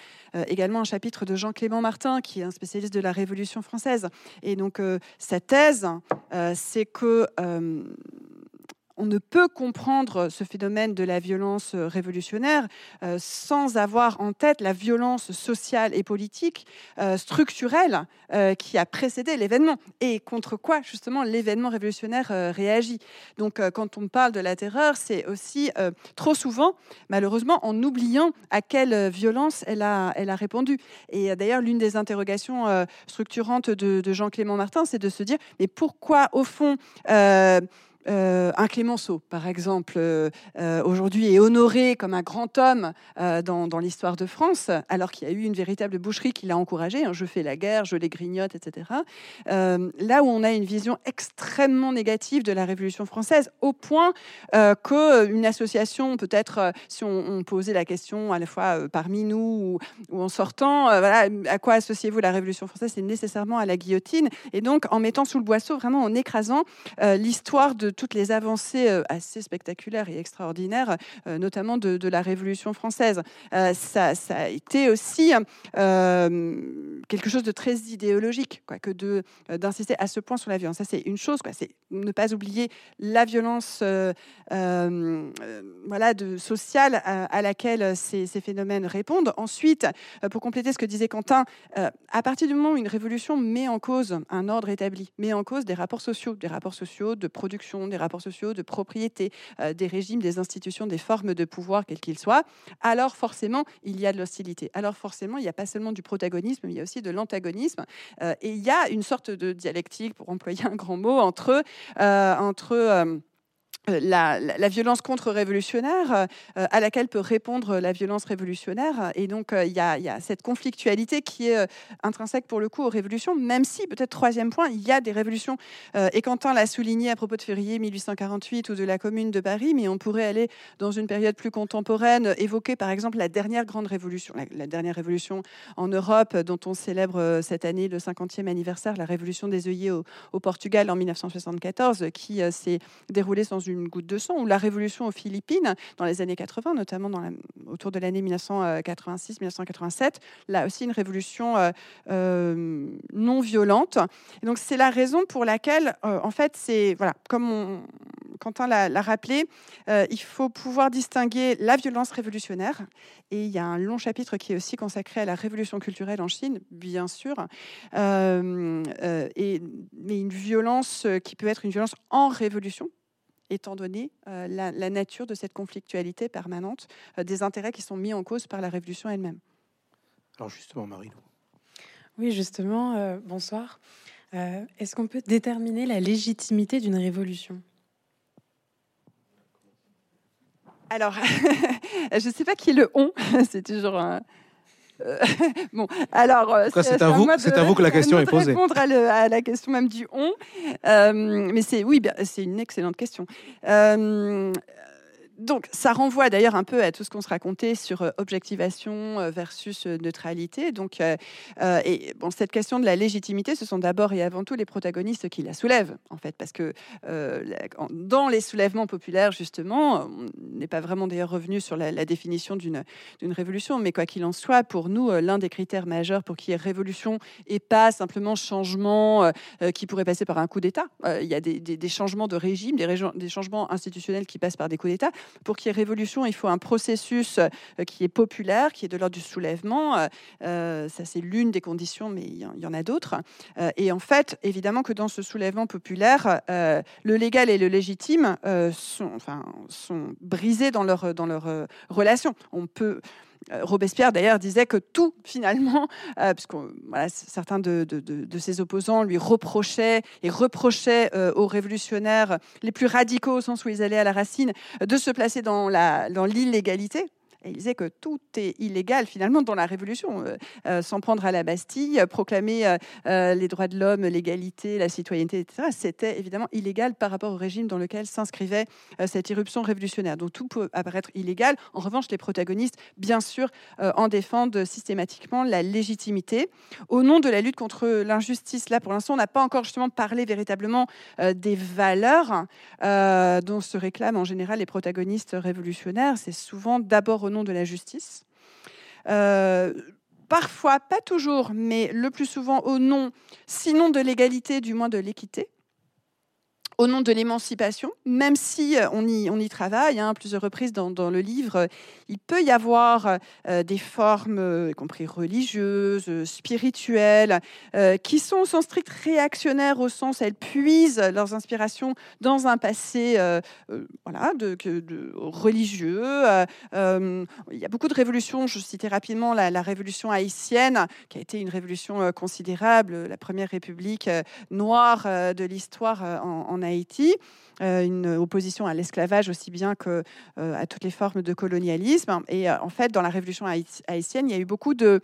également un chapitre de Jean-Clément Martin, qui est un spécialiste de la Révolution française. Et donc, sa thèse, c'est que on ne peut comprendre ce phénomène de la violence euh, révolutionnaire euh, sans avoir en tête la violence sociale et politique euh, structurelle qui a précédé l'événement et contre quoi justement l'événement révolutionnaire réagit. Donc quand on parle de la terreur, c'est aussi trop souvent, malheureusement, en oubliant à quelle violence elle a, répondu. Et d'ailleurs, l'une des interrogations structurantes de, de Jean-Clément Martin, c'est de se dire, mais pourquoi au fond euh, un Clémenceau, par exemple, euh, euh, aujourd'hui est honoré comme un grand homme dans, l'histoire de France, alors qu'il y a eu une véritable boucherie qui l'a encouragé. Hein, je fais la guerre, je les grignote, etc. là où on a une vision extrêmement négative de la Révolution française, au point qu'une association, peut-être, si on, posait la question à la fois parmi nous ou, en sortant, à quoi associez-vous la Révolution française? C'est nécessairement à la guillotine. Et donc, en mettant sous le boisseau, vraiment en écrasant l'histoire de toutes les avancées euh, assez spectaculaires et extraordinaires, euh, notamment de, la Révolution française. Euh, ça, a été aussi quelque chose de très idéologique, quoi, que de d'insister à ce point sur la violence. Ça, c'est une chose. Quoi. C'est ne pas oublier la violence voilà, de, sociale à, laquelle ces, ces, phénomènes répondent. Ensuite, pour compléter ce que disait Quentin, à partir du moment où une révolution met en cause un ordre établi, met en cause des rapports sociaux, des rapports sociaux de production, des rapports sociaux, de propriété, euh, des régimes, des institutions, des formes de pouvoir, quels qu'ils soient, alors forcément, il y a de l'hostilité. Alors forcément, il n'y a pas seulement du protagonisme, mais il y a aussi de l'antagonisme. Euh, et il y a une sorte de dialectique, pour employer un grand mot, entre, euh, entre euh, la, violence contre-révolutionnaire euh, à laquelle peut répondre la violence révolutionnaire. Et donc, euh, il y, a cette conflictualité qui est intrinsèque pour le coup aux révolutions, même si, peut-être troisième point, il y a des révolutions. et Quentin l'a souligné à propos de février 1848 ou de la Commune de Paris, mais on pourrait aller dans une période plus contemporaine, évoquer par exemple la dernière grande révolution, la, dernière révolution en Europe, dont on célèbre cette année le 50e anniversaire, la révolution des œillets au, au Portugal en 1974, qui s'est déroulée sans une goutte de sang, ou la révolution aux Philippines dans les années 80, notamment autour de l'année 1986-1987, là aussi une révolution euh, euh, non violente. Donc c'est la raison pour laquelle, euh, en fait, c'est voilà, comme Quentin l'a rappelé, il faut pouvoir distinguer la violence révolutionnaire. Et il y a un long chapitre qui est aussi consacré à la révolution culturelle en Chine, bien sûr, et, mais une violence qui peut être une violence en révolution, étant donné euh, la, nature de cette conflictualité permanente, euh, des intérêts qui sont mis en cause par la révolution elle-même. Alors justement, Marie. Oui, justement, euh, bonsoir. Est-ce qu'on peut déterminer la légitimité d'une révolution? Alors, je ne sais pas qui est le on, c'est toujours un, euh, bon, alors, euh, c'est à, vous, c'est à vous que la question est posée. Répondre à, à, la question même du on, euh, mais c'est oui, c'est une excellente question donc, ça renvoie d'ailleurs un peu à tout ce qu'on se racontait sur euh, objectivation euh, versus euh, neutralité. Donc, et cette question de la légitimité, ce sont d'abord et avant tout les protagonistes qui la soulèvent, en fait, parce que dans les soulèvements populaires, justement, on n'est pas vraiment d'ailleurs revenu sur la, définition d'une révolution, mais quoi qu'il en soit, pour nous, l'un des critères majeurs pour qu'il y ait révolution et pas simplement changement qui pourrait passer par un coup d'État. il y a des, changements de régime, des changements institutionnels qui passent par des coups d'État. Pour qu'il y ait révolution, il faut un processus euh, qui est populaire, qui est de l'ordre du soulèvement. Euh, euh, ça, c'est l'une des conditions, mais il y en a d'autres. et en fait, évidemment que dans ce soulèvement populaire, le légal et le légitime sont, sont brisés dans leur, dans leur relation. On peut euh, Robespierre, d'ailleurs, disait que tout, finalement, euh, puisque certains de, ses opposants lui reprochaient et reprochaient euh, aux révolutionnaires les plus radicaux, au sens où ils allaient à la racine, de se placer dans l'illégalité. Et il disait que tout est illégal finalement dans la Révolution. Euh, euh, s'en prendre à la Bastille, proclamer euh, les droits de l'homme, l'égalité, la citoyenneté, etc., c'était évidemment illégal par rapport au régime dans lequel s'inscrivait cette irruption révolutionnaire. Donc tout peut apparaître illégal. En revanche, les protagonistes, bien sûr, en défendent systématiquement la légitimité. Au nom de la lutte contre l'injustice, là pour l'instant, on n'a pas encore justement parlé véritablement des valeurs dont se réclament en général les protagonistes révolutionnaires. C'est souvent d'abord nom de la justice. Euh, parfois, pas toujours, mais le plus souvent au nom, sinon de l'égalité, du moins de l'équité au nom de l'émancipation, même si euh, on y, on y travaille hein, plusieurs reprises dans, le livre, il peut y avoir euh, des formes, y compris religieuses, spirituelles, qui sont au sens strict réactionnaires, au sens elles puisent leurs inspirations dans un passé voilà, religieux. il y a beaucoup de révolutions, je citais rapidement la, la, révolution haïtienne, qui a été une révolution considérable, la première république noire de l'histoire en, en Haïti, une opposition à l'esclavage aussi bien que à toutes les formes de colonialisme. Et en fait, dans la révolution haïtienne, il y a eu beaucoup de,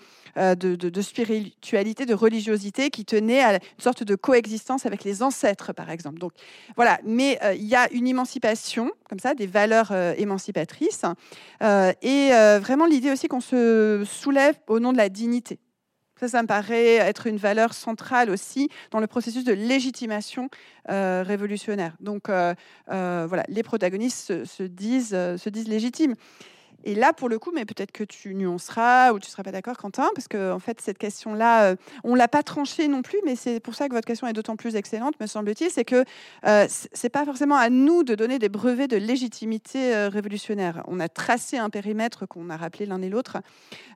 spiritualité, de religiosité qui tenait à une sorte de coexistence avec les ancêtres, par exemple. Donc voilà, mais il y a une émancipation, comme ça, des valeurs émancipatrices, et vraiment l'idée aussi qu'on se soulève au nom de la dignité. Ça, ça me paraît être une valeur centrale aussi dans le processus de légitimation euh, révolutionnaire. Donc, euh, euh, voilà, les protagonistes se, disent, se disent légitimes. Et là, pour le coup, mais peut-être que tu nuanceras ou tu ne seras pas d'accord, Quentin, parce que en fait, cette question-là, euh, on ne l'a pas tranchée non plus, mais c'est pour ça que votre question est d'autant plus excellente, me semble-t-il, c'est que euh, ce n'est pas forcément à nous de donner des brevets de légitimité euh, révolutionnaire. On a tracé un périmètre qu'on a rappelé l'un et l'autre,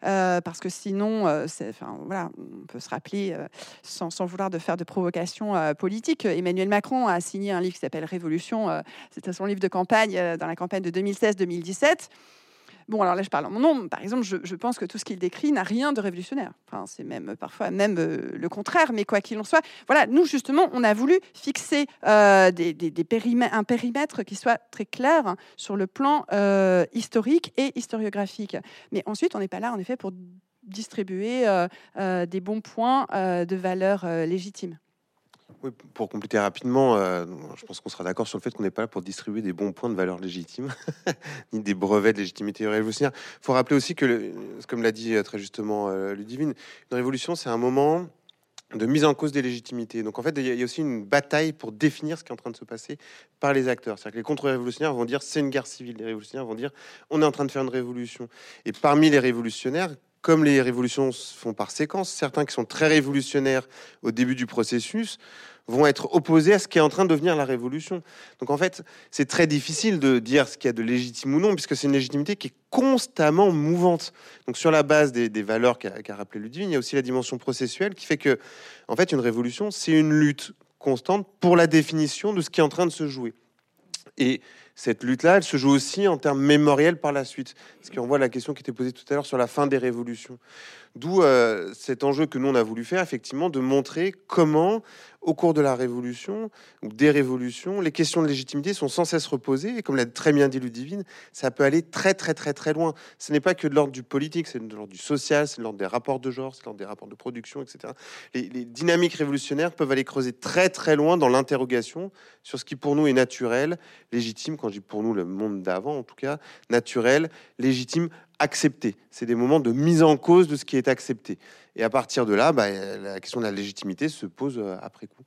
parce que sinon, enfin, voilà, on peut se rappeler, sans, sans, vouloir de faire de provocation politique, Emmanuel Macron a signé un livre qui s'appelle Révolution, c'était son livre de campagne dans la campagne de 2016-2017. Bon, alors là, je parle en mon nom. Par exemple, je, pense que tout ce qu'il décrit n'a rien de révolutionnaire. C'est même parfois même euh, le contraire. Mais quoi qu'il en soit, voilà, nous justement, on a voulu fixer euh, un périmètre qui soit très clair sur le plan euh, historique et historiographique. Mais ensuite, on n'est pas là, en effet, pour distribuer des bons points de valeur légitime pour compléter rapidement, euh, je pense qu'on sera d'accord sur le fait qu'on n'est pas là pour distribuer des bons points de valeur légitime, ni des brevets de légitimité révolutionnaire. Il faut rappeler aussi que, comme l'a dit euh, très justement euh, Ludivine, une révolution, c'est un moment de mise en cause des légitimités. Donc en fait, il y a aussi une bataille pour définir ce qui est en train de se passer par les acteurs. C'est-à-dire que les contre-révolutionnaires vont dire c'est une guerre civile, les révolutionnaires vont dire on est en train de faire une révolution. Et parmi les révolutionnaires, comme les révolutions se font par séquence, certains qui sont très révolutionnaires au début du processus vont être opposés à ce qui est en train de devenir la révolution. Donc en fait, c'est très difficile de dire ce qu'il y a de légitime ou non, puisque c'est une légitimité qui est constamment mouvante. Donc sur la base des, valeurs qu'a rappelé Ludwig, il y a aussi la dimension processuelle qui fait que, en fait, une révolution, c'est une lutte constante pour la définition de ce qui est en train de se jouer. Et cette lutte-là, elle se joue aussi en termes mémoriels par la suite. Ce qui renvoie à la question qui était posée tout à l'heure sur la fin des révolutions. D'où euh, cet enjeu que nous, on a voulu faire, effectivement, de montrer comment, au cours de la Révolution, ou des révolutions, les questions de légitimité sont sans cesse reposées. Et comme l'a très bien dit Ludivine, ça peut aller très, très, très, très loin. Ce n'est pas que de l'ordre du politique, c'est de l'ordre du social, c'est de l'ordre des rapports de genre, c'est de l'ordre des rapports de production, etc. Les, les dynamiques révolutionnaires peuvent aller creuser très, très loin dans l'interrogation sur ce qui, pour nous, est naturel, légitime, quand je dis pour nous, le monde d'avant, en tout cas, naturel, légitime, accepté. C'est des moments de mise en cause de ce qui est accepté. Et à partir de là, bah, la question de la légitimité se pose euh, après coup.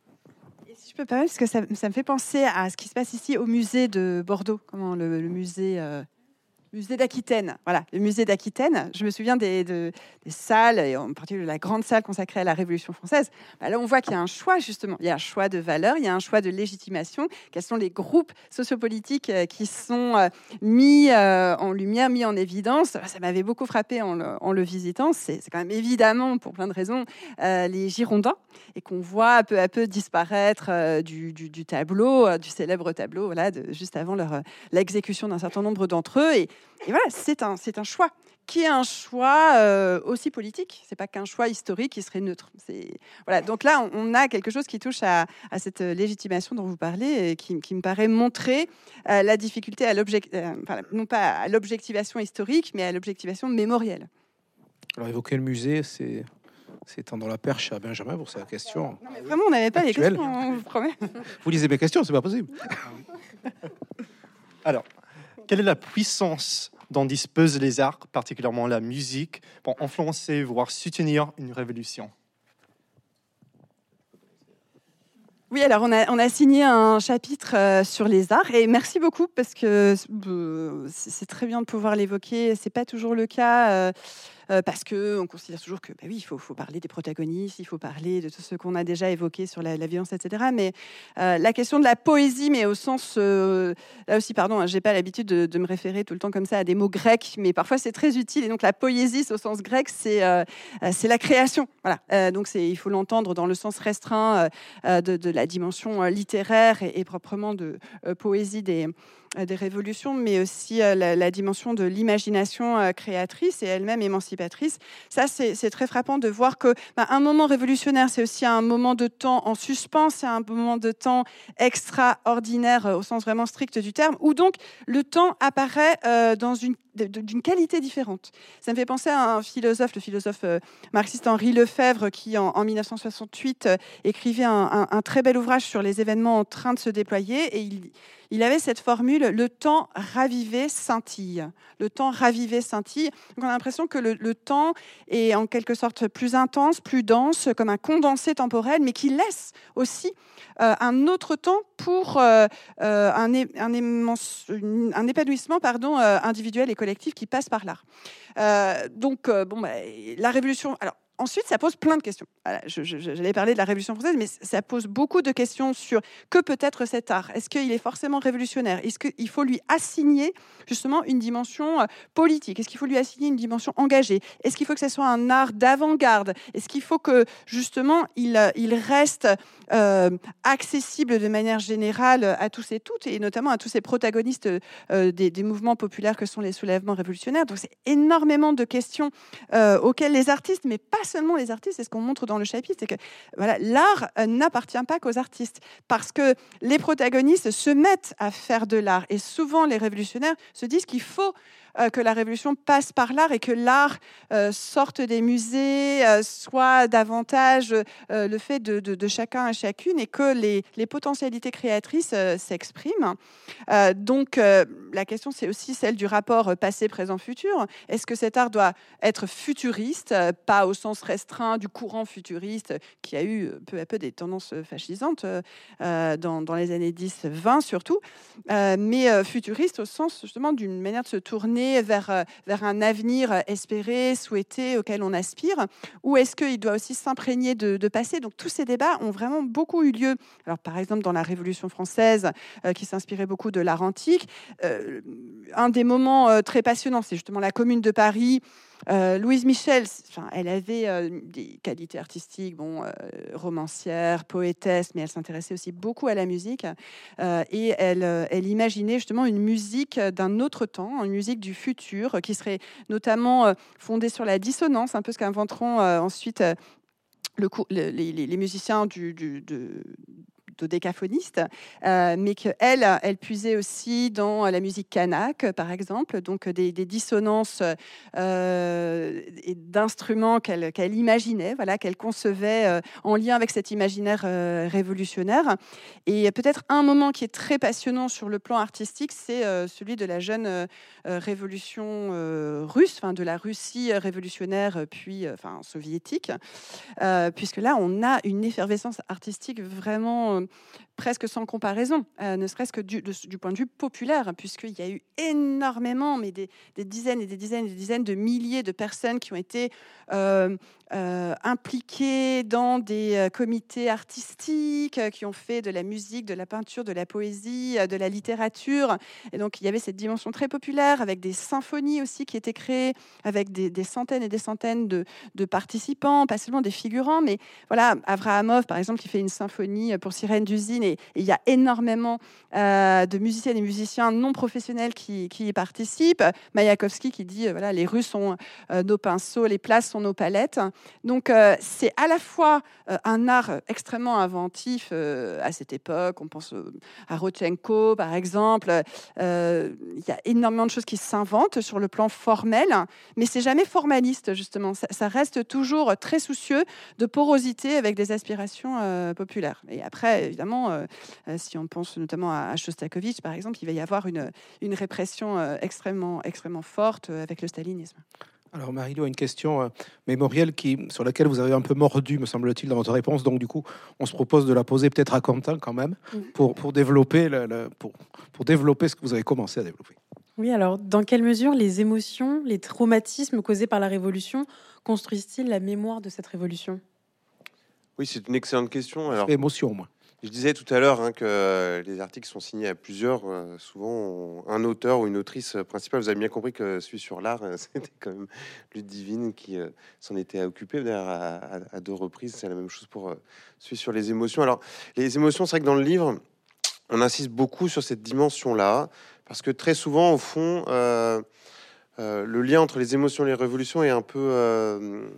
Si je peux parler, parce que ça, me fait penser à ce qui se passe ici au musée de Bordeaux, comment le, musée euh, musée d'Aquitaine. Voilà, le musée d'Aquitaine. Je me souviens des, salles, et en particulier la grande salle consacrée à la Révolution française. Bah, là, on voit qu'il y a un choix, justement. Il y a un choix de valeur, il y a un choix de légitimation. Quels sont les groupes sociopolitiques euh, qui sont euh, mis euh, en lumière, mis en évidence? Ça m'avait beaucoup frappé en le, visitant. C'est quand même évidemment, pour plein de raisons, les Girondins, et qu'on voit peu à peu disparaître du, tableau, du célèbre tableau, voilà, de, juste avant l'exécution d'un certain nombre d'entre eux. Et et voilà, c'est un, c'est un choix qui est un choix euh, aussi politique. C'est pas qu'un choix historique qui serait neutre. C'est voilà. Donc là, on, a quelque chose qui touche à, cette légitimation dont vous parlez, et qui, me paraît montrer euh, la difficulté à l'object, euh, non pas à l'objectivation historique, mais à l'objectivation mémorielle. Alors évoquer le musée, c'est c'est tendre la perche à Benjamin pour sa question. Non, mais vraiment, on n'avait pas les questions, on hein, vous promets. Vous lisez mes questions, c'est pas possible. Alors, quelle est la puissance dont disposent les arts, particulièrement la musique, pour influencer, voire soutenir une révolution? Oui, alors on a, signé un chapitre euh, sur les arts et merci beaucoup parce que euh, c'est très bien de pouvoir l'évoquer. C'est pas toujours le cas. Euh, parce que on considère toujours que bah oui, il faut, parler des protagonistes, il faut parler de tout ce qu'on a déjà évoqué sur la, violence, etc. Mais euh, la question de la poésie, mais au sens euh, là aussi, pardon, hein, j'ai pas l'habitude de, me référer tout le temps comme ça à des mots grecs, mais parfois c'est très utile. Et donc la poésie, au sens grec, c'est c'est la création. Voilà. donc il faut l'entendre dans le sens restreint de, la dimension littéraire et, et proprement de poésie des des révolutions, mais aussi la, la dimension de l'imagination créatrice et elle-même émancipatrice. Ça, c'est très frappant de voir que bah, un moment révolutionnaire, c'est aussi un moment de temps en suspens, c'est un moment de temps extraordinaire au sens vraiment strict du terme, où donc le temps apparaît dans une d'une qualité différente. Ça me fait penser à un philosophe, le philosophe marxiste Henri Lefebvre, qui en, 1968 écrivait un, très bel ouvrage sur les événements en train de se déployer, et il, avait cette formule le temps ravivé scintille. Le temps ravivé scintille. on a l'impression que le, temps est en quelque sorte plus intense, plus dense, comme un condensé temporel, mais qui laisse aussi euh, un autre temps pour euh, euh, un, un, épanouissement pardon, individuel et collectif qui passe par l'art. donc, bon, bah, la révolution. Alors, ensuite, ça pose plein de questions. J'allais parler de la Révolution française, mais ça pose beaucoup de questions sur que peut être cet art. Est-ce qu'il est forcément révolutionnaire? Est-ce qu'il faut lui assigner justement une dimension euh, politique? Est-ce qu'il faut lui assigner une dimension engagée? Est-ce qu'il faut que ce soit un art d'avant-garde? Est-ce qu'il faut que justement il, euh, reste euh, accessible de manière générale à tous et toutes, et notamment à tous ces protagonistes des, mouvements populaires que sont les soulèvements révolutionnaires? Donc c'est énormément de questions auxquelles les artistes, mais pas seulement les artistes, c'est ce qu'on montre dans le chapitre, c'est que voilà, l'art euh, n'appartient pas qu'aux artistes, parce que les protagonistes se mettent à faire de l'art, et souvent les révolutionnaires se disent qu'il faut euh, que la révolution passe par l'art et que l'art euh, sorte des musées, euh, soit davantage le fait de, chacun et chacune et que les, les potentialités créatrices s'expriment. donc la question, c'est aussi celle du rapport passé, présent, futur. Est-ce que cet art doit être futuriste, pas au sens restreint du courant futuriste qui a eu peu à peu des tendances fascisantes dans, dans, les années 10-20 surtout, mais futuriste au sens justement d'une manière de se tourner vers, euh, vers un avenir espéré, souhaité, auquel on aspire Ou est-ce qu'il doit aussi s'imprégner de, de, passé? Donc tous ces débats ont vraiment beaucoup eu lieu. Alors par exemple dans la Révolution française, euh, qui s'inspirait beaucoup de l'art antique, euh, un des moments très passionnants, c'est justement la Commune de Paris euh, Louise Michel, elle avait euh, des qualités artistiques, bon, euh, romancière, poétesse, mais elle s'intéressait aussi beaucoup à la musique. et elle, imaginait justement une musique d'un autre temps, une musique du futur, qui serait notamment fondée sur la dissonance, un peu ce qu'inventeront ensuite le, les, musiciens du, décaphoniste, euh, mais qu'elle, elle puisait aussi dans la musique kanak, par exemple, donc des, dissonances euh, d'instruments qu'elle imaginait, voilà, qu'elle concevait euh, en lien avec cet imaginaire révolutionnaire. Et peut-être un moment qui est très passionnant sur le plan artistique, c'est celui de la jeune révolution russe, enfin de la Russie révolutionnaire puis soviétique, puisque là on a une effervescence artistique vraiment presque sans comparaison, euh, ne serait-ce que du, point de vue populaire, puisqu'il y a eu énormément, mais des, dizaines et des dizaines et des dizaines de milliers de personnes qui ont été euh, euh, impliqués dans des comités artistiques qui ont fait de la musique, de la peinture, de la poésie, de la littérature. Et donc il y avait cette dimension très populaire avec des symphonies aussi qui étaient créées, avec des, centaines et des centaines de, participants, pas seulement des figurants, mais voilà, Avrahamov par exemple qui fait une symphonie pour D'usine et, il y a énormément de musiciennes et musiciens non professionnels qui, y participent. Mayakovsky qui dit voilà les rues sont nos pinceaux, les places sont nos palettes. Donc euh, c'est à la fois euh, un art extrêmement inventif euh, à cette époque. On pense à Rodchenko, par exemple. Il y a énormément de choses qui s'inventent sur le plan formel, mais c'est jamais formaliste justement. Ça, reste toujours très soucieux de porosité avec des aspirations populaires. Et après, évidemment, si on pense notamment à, Shostakovich, par exemple, il va y avoir une, une répression extrêmement, extrêmement forte avec le stalinisme. Alors Marilou a une question euh, mémorielle qui, sur laquelle vous avez un peu mordu, me semble-t-il, dans votre réponse. Donc du coup, on se propose de la poser peut-être à Quentin quand même, pour, pour, développer le, pour, pour développer ce que vous avez commencé à développer. Oui, alors dans quelle mesure les émotions, les traumatismes causés par la Révolution construisent-ils la mémoire de cette Révolution? Oui, c'est une excellente question. Alors, émotion, moi. Je disais tout à l'heure hein, que les articles sont signés à plusieurs, euh, souvent un auteur ou une autrice principale. Vous avez bien compris que celui sur l'art, euh, c'était quand même Ludivine qui euh, s'en était occupé d'ailleurs à, deux reprises. C'est la même chose pour celui sur les émotions. Alors, les émotions, c'est vrai que dans le livre, on insiste beaucoup sur cette dimension-là, parce que très souvent, au fond, euh, le lien entre les émotions et les révolutions est un peu euh,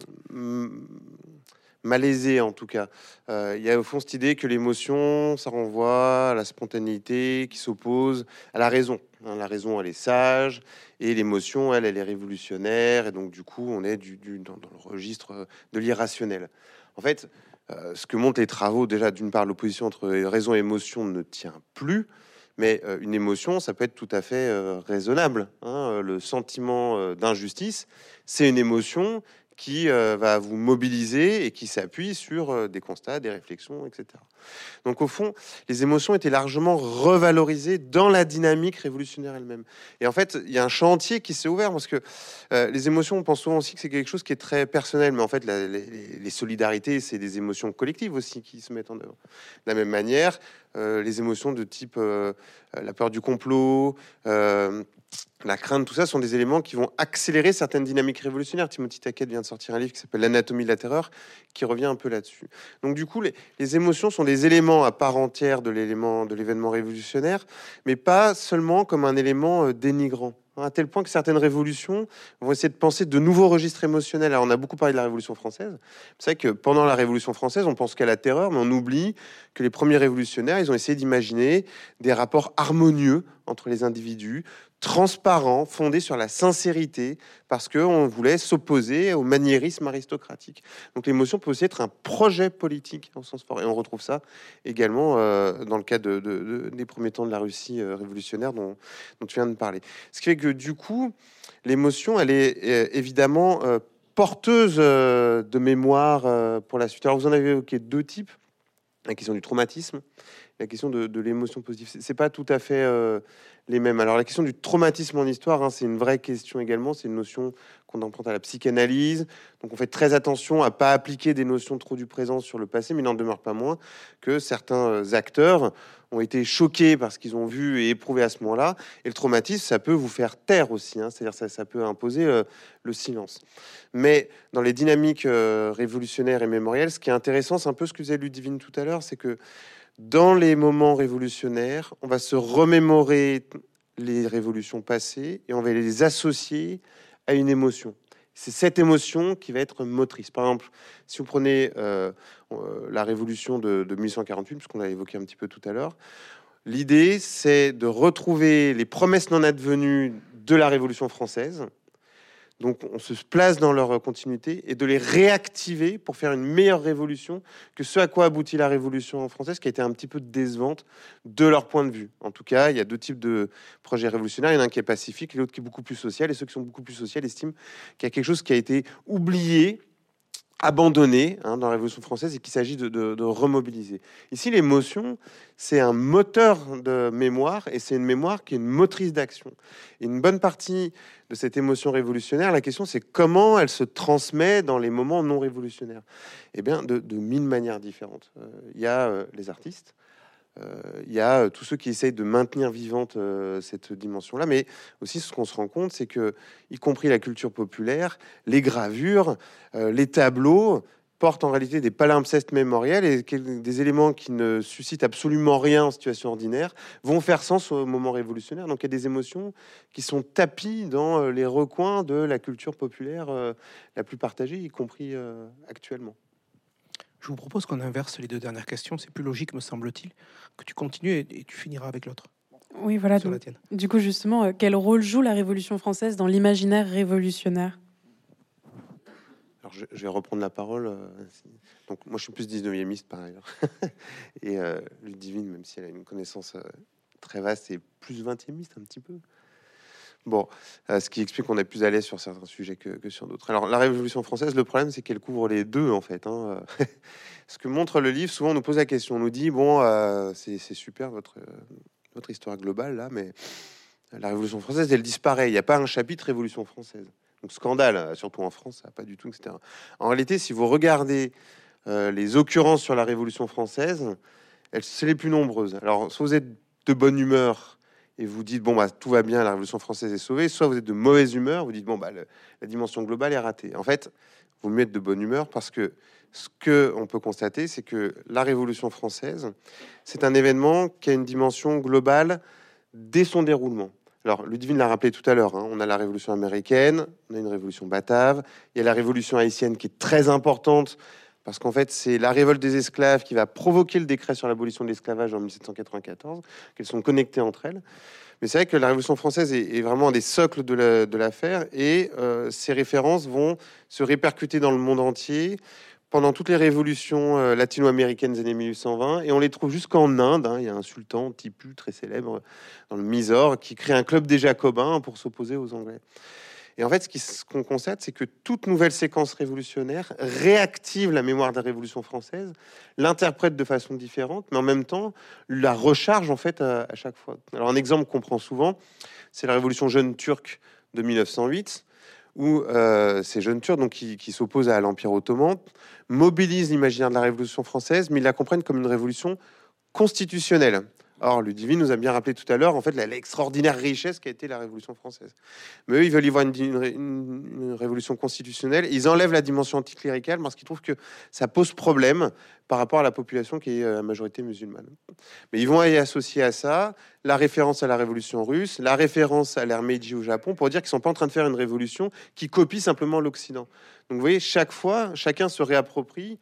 malaisé en tout cas. Euh, Il y a au fond cette idée que l'émotion, ça renvoie à la spontanéité qui s'oppose à la raison. hein. la raison, elle est sage, et l'émotion, elle, elle est révolutionnaire, et donc du coup, on est du, dans, le registre de l'irrationnel. En fait, euh, ce que montrent les travaux, déjà, d'une part, l'opposition entre raison et émotion ne tient plus. Mais euh, une émotion, ça peut être tout à fait euh, raisonnable. hein. Euh, Le sentiment euh, d'injustice, c'est une émotion qui euh, va vous mobiliser et qui s'appuie sur euh, des constats, des réflexions, etc. Donc au fond, les émotions étaient largement revalorisées dans la dynamique révolutionnaire elle-même. Et en fait, il y a un chantier qui s'est ouvert parce que euh, les émotions, on pense souvent aussi que c'est quelque chose qui est très personnel, mais en fait, les, solidarités, c'est des émotions collectives aussi qui se mettent en œuvre. De la même manière, les émotions de type la peur du complot, la crainte, tout ça sont des éléments qui vont accélérer certaines dynamiques révolutionnaires. Timothy Tackett vient de sortir un livre qui s'appelle L'anatomie de la terreur, qui revient un peu là-dessus. Donc du coup, les, émotions sont des éléments à part entière de l'élément de l'événement révolutionnaire, mais pas seulement comme un élément euh, dénigrant. À tel point que certaines révolutions vont essayer de penser de nouveaux registres émotionnels. Alors, on a beaucoup parlé de la Révolution française. C'est vrai que pendant la Révolution française, on pense qu'à la terreur, mais on oublie que les premiers révolutionnaires, ils ont essayé d'imaginer des rapports harmonieux entre les individus, transparents, fondés sur la sincérité, parce qu'on voulait s'opposer au maniérisme aristocratique. Donc l'émotion peut aussi être un projet politique en sens fort. Et on retrouve ça également euh, dans le cas de, de- de- des premiers temps de la Russie euh, révolutionnaire dont, dont tu viens de parler. Ce qui fait que du coup, l'émotion, elle est euh, évidemment porteuse de mémoire pour la suite. Alors vous en avez évoqué deux types la question du traumatisme, la question de, l'émotion positive. C'est- pas tout à fait les. Alors la question du traumatisme en histoire, hein, c'est une vraie question également. C'est une notion qu'on emprunte à la psychanalyse. Donc on fait très attention à pas appliquer des notions trop du présent sur le passé, mais n'en demeure pas moins que certains euh, acteurs ont été choqués par ce qu'ils ont vu et éprouvé à ce moment-là. Et le traumatisme, ça peut vous faire taire aussi. hein. C'est-à-dire ça, peut imposer euh, le silence. Mais dans les dynamiques euh, révolutionnaires et mémorielles, ce qui est intéressant, c'est un peu ce que disait Ludivine tout à l'heure, c'est que dans les moments révolutionnaires, on va se remémorer les révolutions passées et on va les associer à une émotion. C'est cette émotion qui va être motrice. Par exemple, si vous prenez euh, euh, la révolution de, de 1848, puisqu'on l'a évoqué un petit peu tout à l'heure, l'idée c'est de retrouver les promesses non advenues de la Révolution française. Donc on se place dans leur continuité et de les réactiver pour faire une meilleure révolution que ce à quoi aboutit la Révolution française, qui a été un petit peu décevante de leur point de vue. En tout cas, il y a deux types de projets révolutionnaires. Il y en a un qui est pacifique l'autre qui est beaucoup plus social. Et ceux qui sont beaucoup plus social estiment qu'il y a quelque chose qui a été oublié, abandonné hein, dans la Révolution française et qu'il s'agit de, remobiliser. Ici, l'émotion, c'est un moteur de mémoire et c'est une mémoire qui est une motrice d'action. Une bonne partie de cette émotion révolutionnaire, la question c'est comment elle se transmet dans les moments non révolutionnaires. Eh bien, de, mille manières différentes. Euh, Il y a euh, les artistes, il y a euh, tous ceux qui essayent de maintenir vivante euh, cette dimension-là, mais aussi ce qu'on se rend compte, c'est que, y compris la culture populaire, les gravures, euh, les tableaux portent en réalité des palimpsestes mémoriels et des éléments qui ne suscitent absolument rien en situation ordinaire vont faire sens au moment révolutionnaire. Donc il y a des émotions qui sont tapies dans euh, les recoins de la culture populaire euh, la plus partagée, y compris euh, actuellement. Je vous propose qu'on inverse les deux dernières questions. C'est plus logique, me semble-t-il, que tu continues et, et tu finiras avec l'autre. Oui, voilà. sur la tienne. du coup, justement, euh, quel rôle joue la Révolution française dans l'imaginaire révolutionnaire? Alors, je, je vais reprendre la parole. euh, Donc, moi, je suis plus 19e par ailleurs. et euh, Ludivine, même si elle a une connaissance euh, très vaste, est plus 20e un petit peu. Bon, euh, ce qui explique qu'on est plus à l'aise sur certains sujets que, sur d'autres. Alors, la Révolution française, le problème, c'est qu'elle couvre les deux, en fait. hein. ce que montre le livre, souvent, on nous pose la question. On nous dit, bon, euh, c'est super votre, votre histoire globale, là, mais la Révolution française, elle disparaît. Il n'y a pas un chapitre Révolution française. Donc, scandale, euh, surtout en France, pas du tout, etc. En réalité, si vous regardez euh, les occurrences sur la Révolution française, elles c'est les plus nombreuses. Alors, soit vous êtes de bonne humeur et vous dites bon bah tout va bien, la Révolution française est sauvée, soit vous êtes de mauvaise humeur, vous dites bon bah la dimension globale est ratée. En fait, vous mieux être de bonne humeur parce que ce que on peut constater, c'est que la Révolution française, c'est un événement qui a une dimension globale dès son déroulement. Alors, Ludivine l'a rappelé tout à l'heure, hein, on a la révolution américaine, on a une révolution batave, il y a la révolution haïtienne qui est très importante, parce qu'en fait, c'est la révolte des esclaves qui va provoquer le décret sur l'abolition de l'esclavage en 1794, qu'elles sont connectées entre elles. Mais c'est vrai que la Révolution française est, vraiment un des socles de l'affaire, et euh, ces références vont se répercuter dans le monde entier pendant toutes les révolutions euh, latino-américaines des années 1820, et on les trouve jusqu'en Inde. Hein. Il y a un sultan, Tipu, très célèbre, dans le Mysore, qui crée un club des Jacobins pour s'opposer aux Anglais. Et en fait, ce qu'on constate, c'est que toute nouvelle séquence révolutionnaire réactive la mémoire de la Révolution française, l'interprète de façon différente, mais en même temps la recharge en fait à, chaque fois. Alors un exemple qu'on prend souvent, c'est la Révolution jeune turque de 1908 où euh, ces jeunes Turcs donc, qui, qui s'opposent à l'Empire ottoman mobilisent l'imaginaire de la Révolution française, mais ils la comprennent comme une révolution constitutionnelle. Or, Ludivine nous a bien rappelé tout à l'heure, en fait, l'extraordinaire richesse qui a été la Révolution française. Mais eux, ils veulent y voir une, révolution constitutionnelle. Ils enlèvent la dimension anticléricale parce qu'ils trouvent que ça pose problème par rapport à la population qui est euh, la majorité musulmane. Mais ils vont y associer à ça la référence à la révolution russe, la référence à l'ère Meiji au Japon, pour dire qu'ils sont pas en train de faire une révolution qui copie simplement l'Occident. Donc, vous voyez, chaque fois, chacun se réapproprie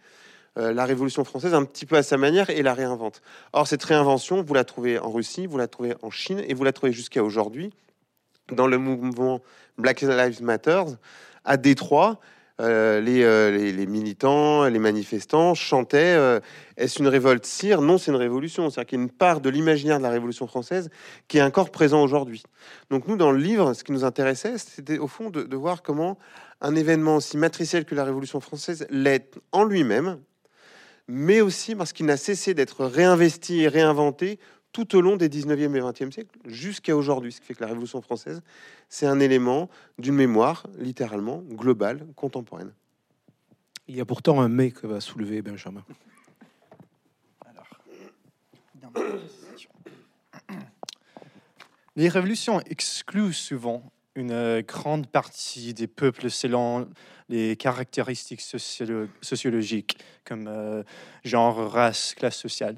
euh, la Révolution française un petit peu à sa manière et la réinvente. Or, cette réinvention, vous la trouvez en Russie, vous la trouvez en Chine et vous la trouvez jusqu'à aujourd'hui dans le mouvement Black Lives Matter à Détroit. Euh, euh, les, militants, les manifestants chantaient Est-ce une révolte Sire? Non, c'est une révolution. C'est-à-dire qu'il y a une part de l'imaginaire de la Révolution française qui est encore présent aujourd'hui. Donc, nous, dans le livre, ce qui nous intéressait, c'était au fond de voir comment un événement aussi matriciel que la Révolution française l'est en lui-même, mais aussi parce qu'il n'a cessé d'être réinvesti et réinventé tout au long des 19e et 20e siècles jusqu'à aujourd'hui. Ce qui fait que la Révolution française, c'est un élément d'une mémoire, littéralement, globale, contemporaine. Il y a pourtant un mais que va soulever Benjamin. Les révolutions excluent souvent une grande partie des peuples selon les caractéristiques sociologiques comme euh, genre, race, classe sociale.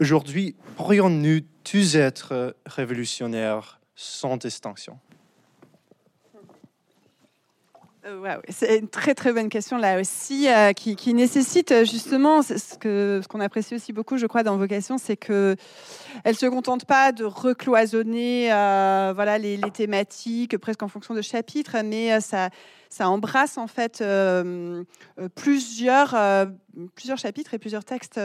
Aujourd'hui, pourrions-nous tous être révolutionnaires sans distinction? Euh, c'est une très très bonne question là aussi, euh, qui, nécessite justement ce que ce qu'on apprécie aussi beaucoup, je crois, dans Vocation, c'est que elle se contente pas de recloisonner, voilà, les, thématiques presque en fonction de chapitres, mais ça ça embrasse en fait euh, euh, plusieurs, euh, plusieurs chapitres et plusieurs textes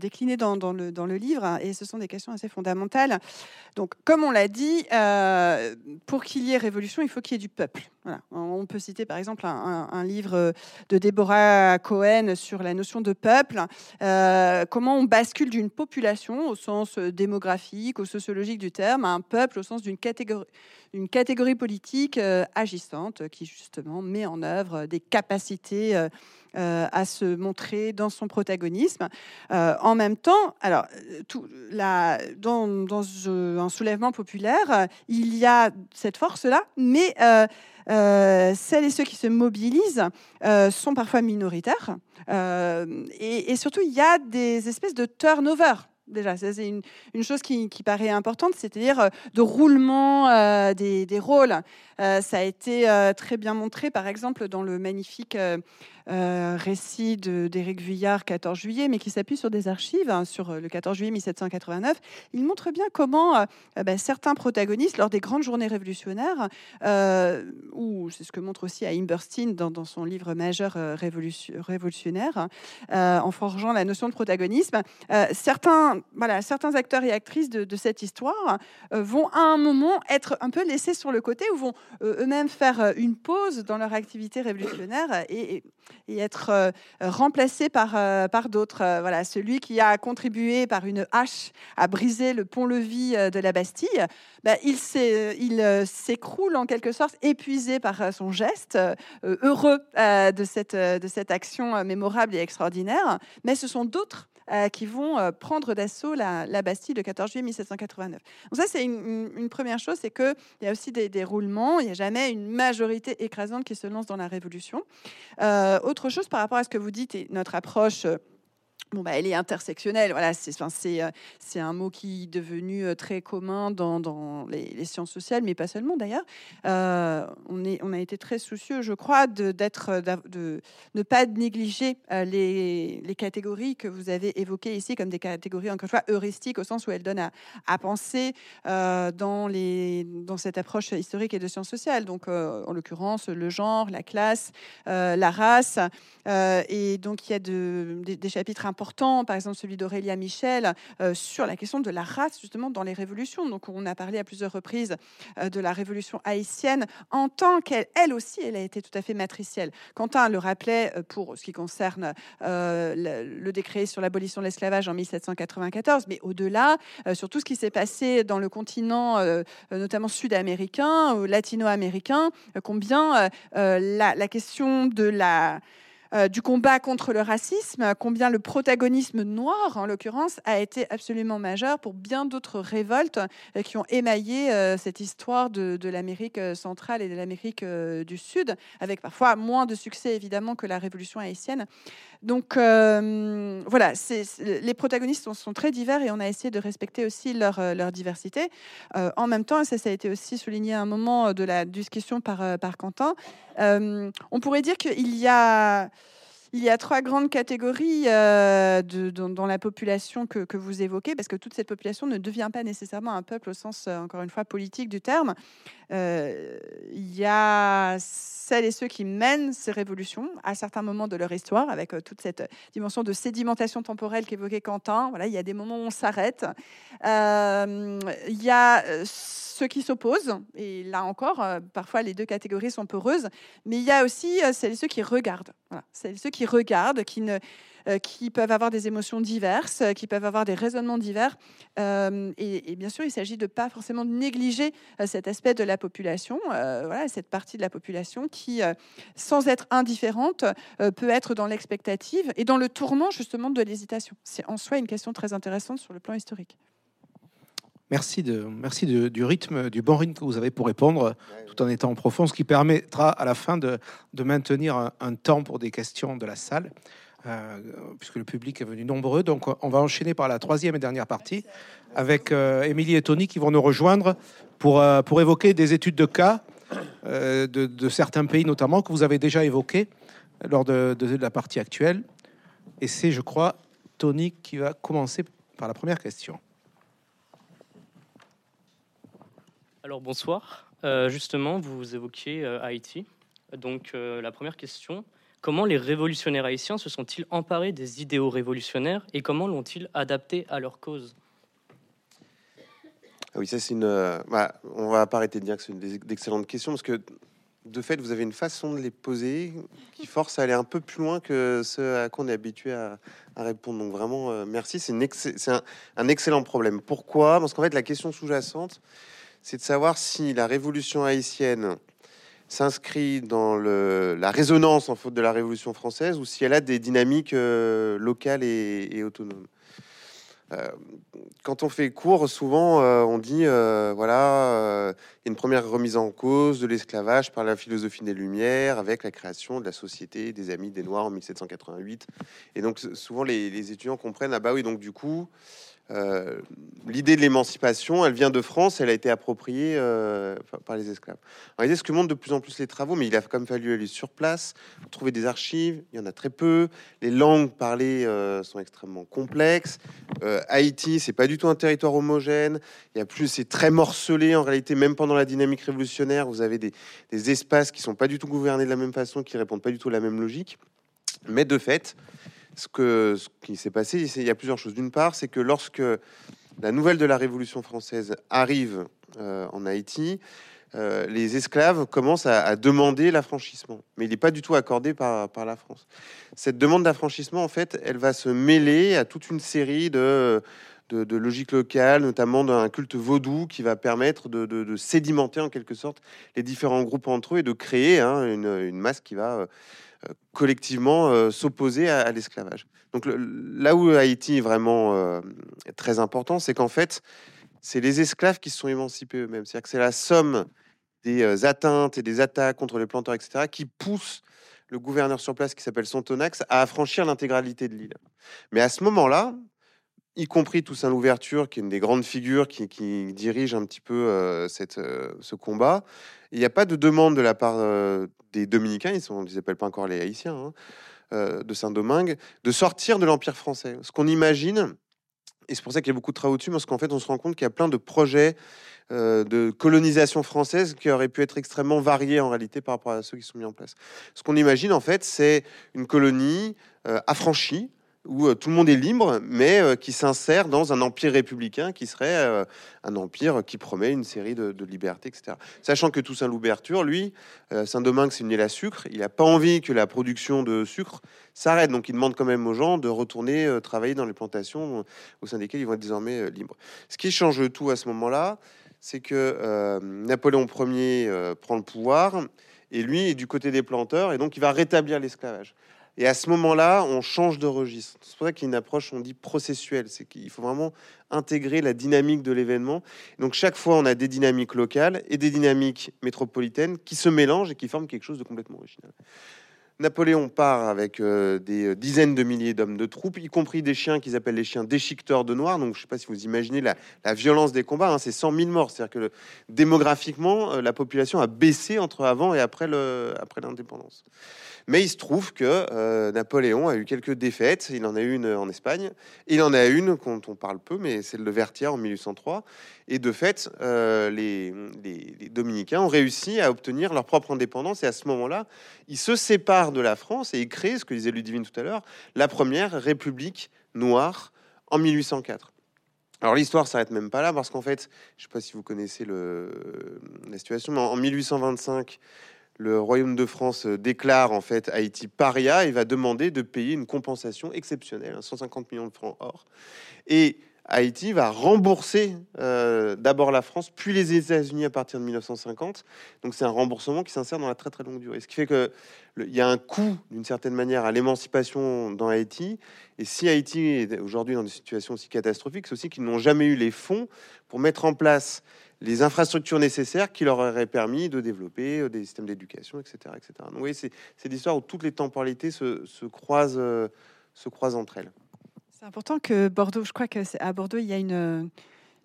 déclinés dans, le, dans le livre. Et ce sont des questions assez fondamentales. Donc, comme on l'a dit, pour qu'il y ait révolution, il faut qu'il y ait du peuple. On peut citer par exemple un, livre de Deborah Cohen sur la notion de peuple. comment on bascule d'une population au sens démographique, au sociologique du terme, à un peuple au sens d'une catégorie catégorie politique euh, agissante qui justement met en œuvre des capacités euh, euh, à se montrer dans son protagonisme. en même temps, alors la, dans, un soulèvement populaire, il y a cette force-là, mais celles et ceux qui se mobilisent sont parfois minoritaires. Et, surtout, il y a des espèces de turnover Déjà, c'est une, chose qui, paraît importante, c'est-à-dire euh, de roulement euh, des, rôles. Euh, ça a été très bien montré, par exemple, dans le magnifique euh, récit d'Éric Vuillard, 14 juillet, mais qui s'appuie sur des archives, hein, sur euh, le 14 juillet 1789. Il montre bien comment euh, ben, certains protagonistes, lors des grandes journées révolutionnaires, ou c'est ce que montre aussi à Imberstein dans, son livre majeur révolutionnaire, en forgeant la notion de protagonisme, certains, voilà, certains acteurs et actrices de, cette histoire vont à un moment être un peu laissés sur le côté ou vont eux-mêmes faire une pause dans leur activité révolutionnaire et, être euh, remplacé par, euh, par d'autres. Euh, voilà, celui qui a contribué par une hache à briser le pont-levis de la Bastille, bah, il s'écroule en quelque sorte, épuisé par son geste, heureux de, cette, de cette action mémorable et extraordinaire. Mais ce sont d'autres euh, qui vont euh, prendre d'assaut la, Bastille le 14 juillet 1789. Donc ça, c'est une, première chose, c'est qu'il y a aussi des, roulements, il n'y a jamais une majorité écrasante qui se lance dans la Révolution. Euh, autre chose par rapport à ce que vous dites et notre approche Bon, bah, elle est intersectionnelle. Voilà, c'est enfin, euh, un mot qui est devenu euh, très commun dans, dans les, sciences sociales, mais pas seulement d'ailleurs. Euh, on, on a été très soucieux, je crois, d'être, de ne pas négliger les, les catégories que vous avez évoquées ici comme des catégories, encore une fois, heuristiques, au sens où elles donnent à, penser dans, les, dans cette approche historique et de sciences sociales. Donc, en l'occurrence, le genre, la classe, la race. Et donc, il y a de- des, des chapitres importants, par exemple celui d'Aurélia Michel, euh, sur la question de la race, justement, dans les révolutions. Donc, on a parlé à plusieurs reprises euh, de la révolution haïtienne en tant qu'elle, elle aussi, elle a été tout à fait matricielle. Quentin le rappelait euh, pour ce qui concerne le, décret sur l'abolition de l'esclavage en 1794, mais au-delà, sur tout ce qui s'est passé dans le continent, notamment sud-américain ou latino-américain, combien la question de la euh, du combat contre le racisme, combien le protagonisme noir, en l'occurrence, a été absolument majeur pour bien d'autres révoltes euh, qui ont émaillé euh, cette histoire de, l'Amérique centrale et de l'Amérique du Sud, avec parfois moins de succès évidemment que la révolution haïtienne. Donc voilà, les protagonistes sont, sont très divers et on a essayé de respecter aussi leur, diversité. En même temps, ça, ça a été aussi souligné à un moment de la discussion par, par Quentin, on pourrait dire qu'il y a... Il y a trois grandes catégories euh, dans, la population que, vous évoquez, parce que toute cette population ne devient pas nécessairement un peuple au sens, euh, encore une fois, politique du terme. Euh, Il y a celles et ceux qui mènent ces révolutions à certains moments de leur histoire, avec toute cette dimension de sédimentation temporelle qu'évoquait Quentin. Voilà, il y a des moments où on s'arrête. Il y a ceux qui s'opposent, et là encore, parfois les deux catégories sont peureuses, mais il y a aussi celles et ceux qui regardent. Voilà, celles et ceux qui regardent, qui ne euh, qui peuvent avoir des émotions diverses, euh, qui peuvent avoir des raisonnements divers. Euh, et, bien sûr, il s'agit de pas forcément négliger cet aspect de la population, voilà, cette partie de la population qui, sans être indifférente, peut être dans l'expectative et dans le tournant justement de l'hésitation. C'est en soi une question très intéressante sur le plan historique. Merci, de, merci du rythme, du bon rythme que vous avez pour répondre, tout en étant profond, ce qui permettra à la fin de, de maintenir un, temps pour des questions de la salle, euh, puisque le public est venu nombreux. Donc, on va enchaîner par la troisième et dernière partie avec euh, Émilie et Tony qui vont nous rejoindre pour, euh, pour évoquer des études de cas de, de certains pays, notamment, que vous avez déjà évoqués lors de, de la partie actuelle. Et c'est, je crois, Tony qui va commencer par la première question. Alors bonsoir. Euh, justement, vous évoquiez euh, Haïti. Donc euh, la première question, comment les révolutionnaires haïtiens se sont-ils emparés des idéaux révolutionnaires et comment l'ont-ils adapté à leur cause? Ah oui, ça c'est une. euh, bah, on va pas arrêter de dire que c'est une d'excellentes questions parce que de fait, vous avez une façon de les poser qui force à aller un peu plus loin que ce à quoi on est habitué à, répondre. Donc vraiment, merci. C'est un, un excellent problème. Pourquoi? Parce qu'en fait, la question sous-jacente, c'est de savoir si la révolution haïtienne s'inscrit dans la résonance en faute de la révolution française ou si elle a des dynamiques euh, locales et, autonomes. Euh, quand on fait cours, souvent euh, on dit voilà, une première remise en cause de l'esclavage par la philosophie des Lumières avec la création de la Société des Amis des Noirs en 1788. Et donc souvent les, les étudiants comprennent ah bah oui donc du coup euh, l'idée de l'émancipation, elle vient de France, elle a été appropriée euh, par- les esclaves. En réalité, ce que montrent de plus en plus les travaux, mais il a quand même fallu aller sur place, trouver des archives, il y en a très peu. Les langues parlées euh, sont extrêmement complexes. Haïti, c'est pas du tout un territoire homogène. Il y a plus, c'est très morcelé en réalité, même pendant la dynamique révolutionnaire. Vous avez des, des espaces qui sont pas du tout gouvernés de la même façon, qui répondent pas du tout à la même logique. Mais de fait, ce, que, ce qui s'est passé, il y a plusieurs choses. D'une part, c'est que lorsque la nouvelle de la Révolution française arrive euh, en Haïti, euh, les esclaves commencent à, demander l'affranchissement, mais il n'est pas du tout accordé par, la France. Cette demande d'affranchissement, en fait, elle va se mêler à toute une série de, logiques locales, notamment d'un culte vaudou qui va permettre de, sédimenter en quelque sorte les différents groupes entre eux et de créer hein, une, masse qui va euh, collectivement euh, s'opposer à, l'esclavage. Donc là où Haïti est vraiment euh, très important, c'est qu'en fait, c'est les esclaves qui se sont émancipés eux-mêmes. C'est-à-dire que c'est la somme des euh, atteintes et des attaques contre les planteurs, etc., qui poussent le gouverneur sur place qui s'appelle Sontonax à affranchir l'intégralité de l'île. Mais à ce moment-là, y compris Toussaint Louverture, qui est une des grandes figures qui, dirige un petit peu euh, euh, ce combat, il n'y a pas de demande de la part euh, des dominicains, ils ne les appellent pas encore les haïtiens, hein, de Saint-Domingue, de sortir de l'Empire français. Ce qu'on imagine, et c'est pour ça qu'il y a beaucoup de travaux dessus, parce qu'en fait, on se rend compte qu'il y a plein de projets de colonisation française qui auraient pu être extrêmement variés en réalité par rapport à ceux qui sont mis en place. Ce qu'on imagine, en fait, c'est une colonie affranchie, où euh, tout le monde est libre, mais euh, qui s'insère dans un empire républicain qui serait euh, un empire qui promet une série de, libertés, etc. Sachant que Toussaint Louverture, lui, Saint-Domingue, c'est une île à sucre, il n'a pas envie que la production de sucre s'arrête, donc il demande quand même aux gens de retourner travailler dans les plantations au sein desquelles ils vont être désormais libres. Ce qui change tout à ce moment-là, c'est que Napoléon Ier prend le pouvoir, et lui est du côté des planteurs, et donc il va rétablir l'esclavage. Et à ce moment-là, on change de registre. C'est pour ça qu'il y a une approche, on dit processuelle. C'est qu'il faut vraiment intégrer la dynamique de l'événement. Donc chaque fois, on a des dynamiques locales et des dynamiques métropolitaines qui se mélangent et qui forment quelque chose de complètement original. Napoléon part avec euh, des dizaines de milliers d'hommes de troupes, y compris des chiens qu'ils appellent les chiens déchiqueteurs de noir. Donc, je ne sais pas si vous imaginez la, violence des combats. hein, c'est 100 000 morts. C'est-à-dire que démographiquement, euh, la population a baissé entre avant et après l'indépendance. Mais il se trouve que euh, Napoléon a eu quelques défaites. Il en a eu une en Espagne. Il en a une dont on parle peu, mais c'est le Vertière en 1803. Et de fait, euh, les, Dominicains ont réussi à obtenir leur propre indépendance. Et à ce moment-là, ils se séparent de la France et ils créent, ce que disait Ludivine tout à l'heure, la première République noire en 1804. Alors l'histoire s'arrête même pas là parce qu'en fait, je sais pas si vous connaissez la situation, mais en en 1825, le Royaume de France déclare en fait Haïti paria et va demander de payer une compensation exceptionnelle, hein, 150 millions de francs or. Et Haïti va rembourser euh, d'abord la France, puis les États-Unis à partir de 1950. Donc c'est un remboursement qui s'insère dans la très très longue durée. Ce qui fait que le- il y a un coût d'une certaine manière à l'émancipation dans Haïti. Et si Haïti est aujourd'hui dans des situations aussi catastrophiques, c'est aussi qu'ils n'ont jamais eu les fonds pour mettre en place les infrastructures nécessaires qui leur auraient permis de développer euh, des systèmes d'éducation, etc., etc. Donc, vous voyez, c'est l'histoire où toutes les temporalités se, euh, se croisent entre elles. C'est important que Bordeaux, je crois que c'est à Bordeaux, il y a une,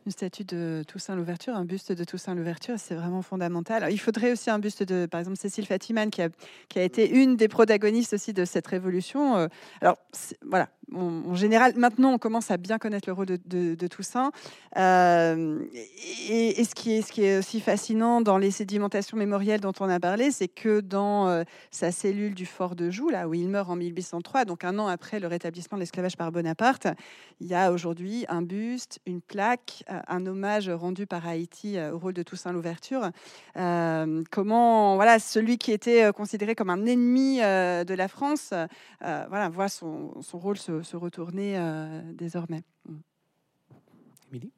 une statue de Toussaint Louverture, un buste de Toussaint Louverture, c'est vraiment fondamental. Il faudrait aussi un buste de, par exemple, Cécile Fatiman, qui a, qui a été une des protagonistes aussi de cette révolution. Euh, Alors, voilà, en général, maintenant, on commence à bien connaître le rôle de, Toussaint. Euh, et, ce, qui est, aussi fascinant dans les sédimentations mémorielles dont on a parlé, c'est que dans euh, sa cellule du fort de Joux, là où il meurt en 1803, donc un an après le rétablissement de l'esclavage par Bonaparte, il y a aujourd'hui un buste, une plaque, euh, un hommage rendu par Haïti au rôle de Toussaint Louverture. Comment, voilà, celui qui était considéré comme un ennemi de la France, voit son rôle se, se retourner euh, désormais. Émilie?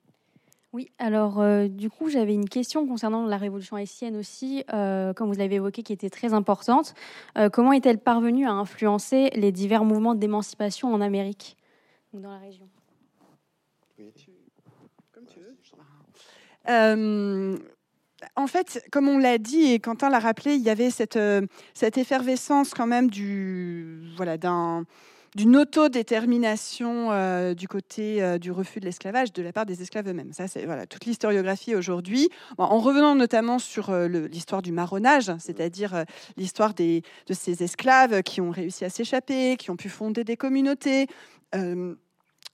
Oui, alors euh, du coup, j'avais une question concernant la révolution haïtienne aussi, euh, comme vous l'avez évoqué, qui était très importante. Euh, comment est-elle parvenue à influencer les divers mouvements d'émancipation en Amérique ou dans la région? Euh, en fait, comme on l'a dit et Quentin l'a rappelé, il y avait cette, cette effervescence quand même du voilà d'un d'une autodétermination euh, du côté euh, du refus de l'esclavage de la part des esclaves eux-mêmes. Ça, c'est voilà toute l'historiographie aujourd'hui. Bon, en revenant notamment sur euh, l'histoire du marronnage, c'est-à-dire euh, l'histoire des de ces esclaves qui ont réussi à s'échapper, qui ont pu fonder des communautés.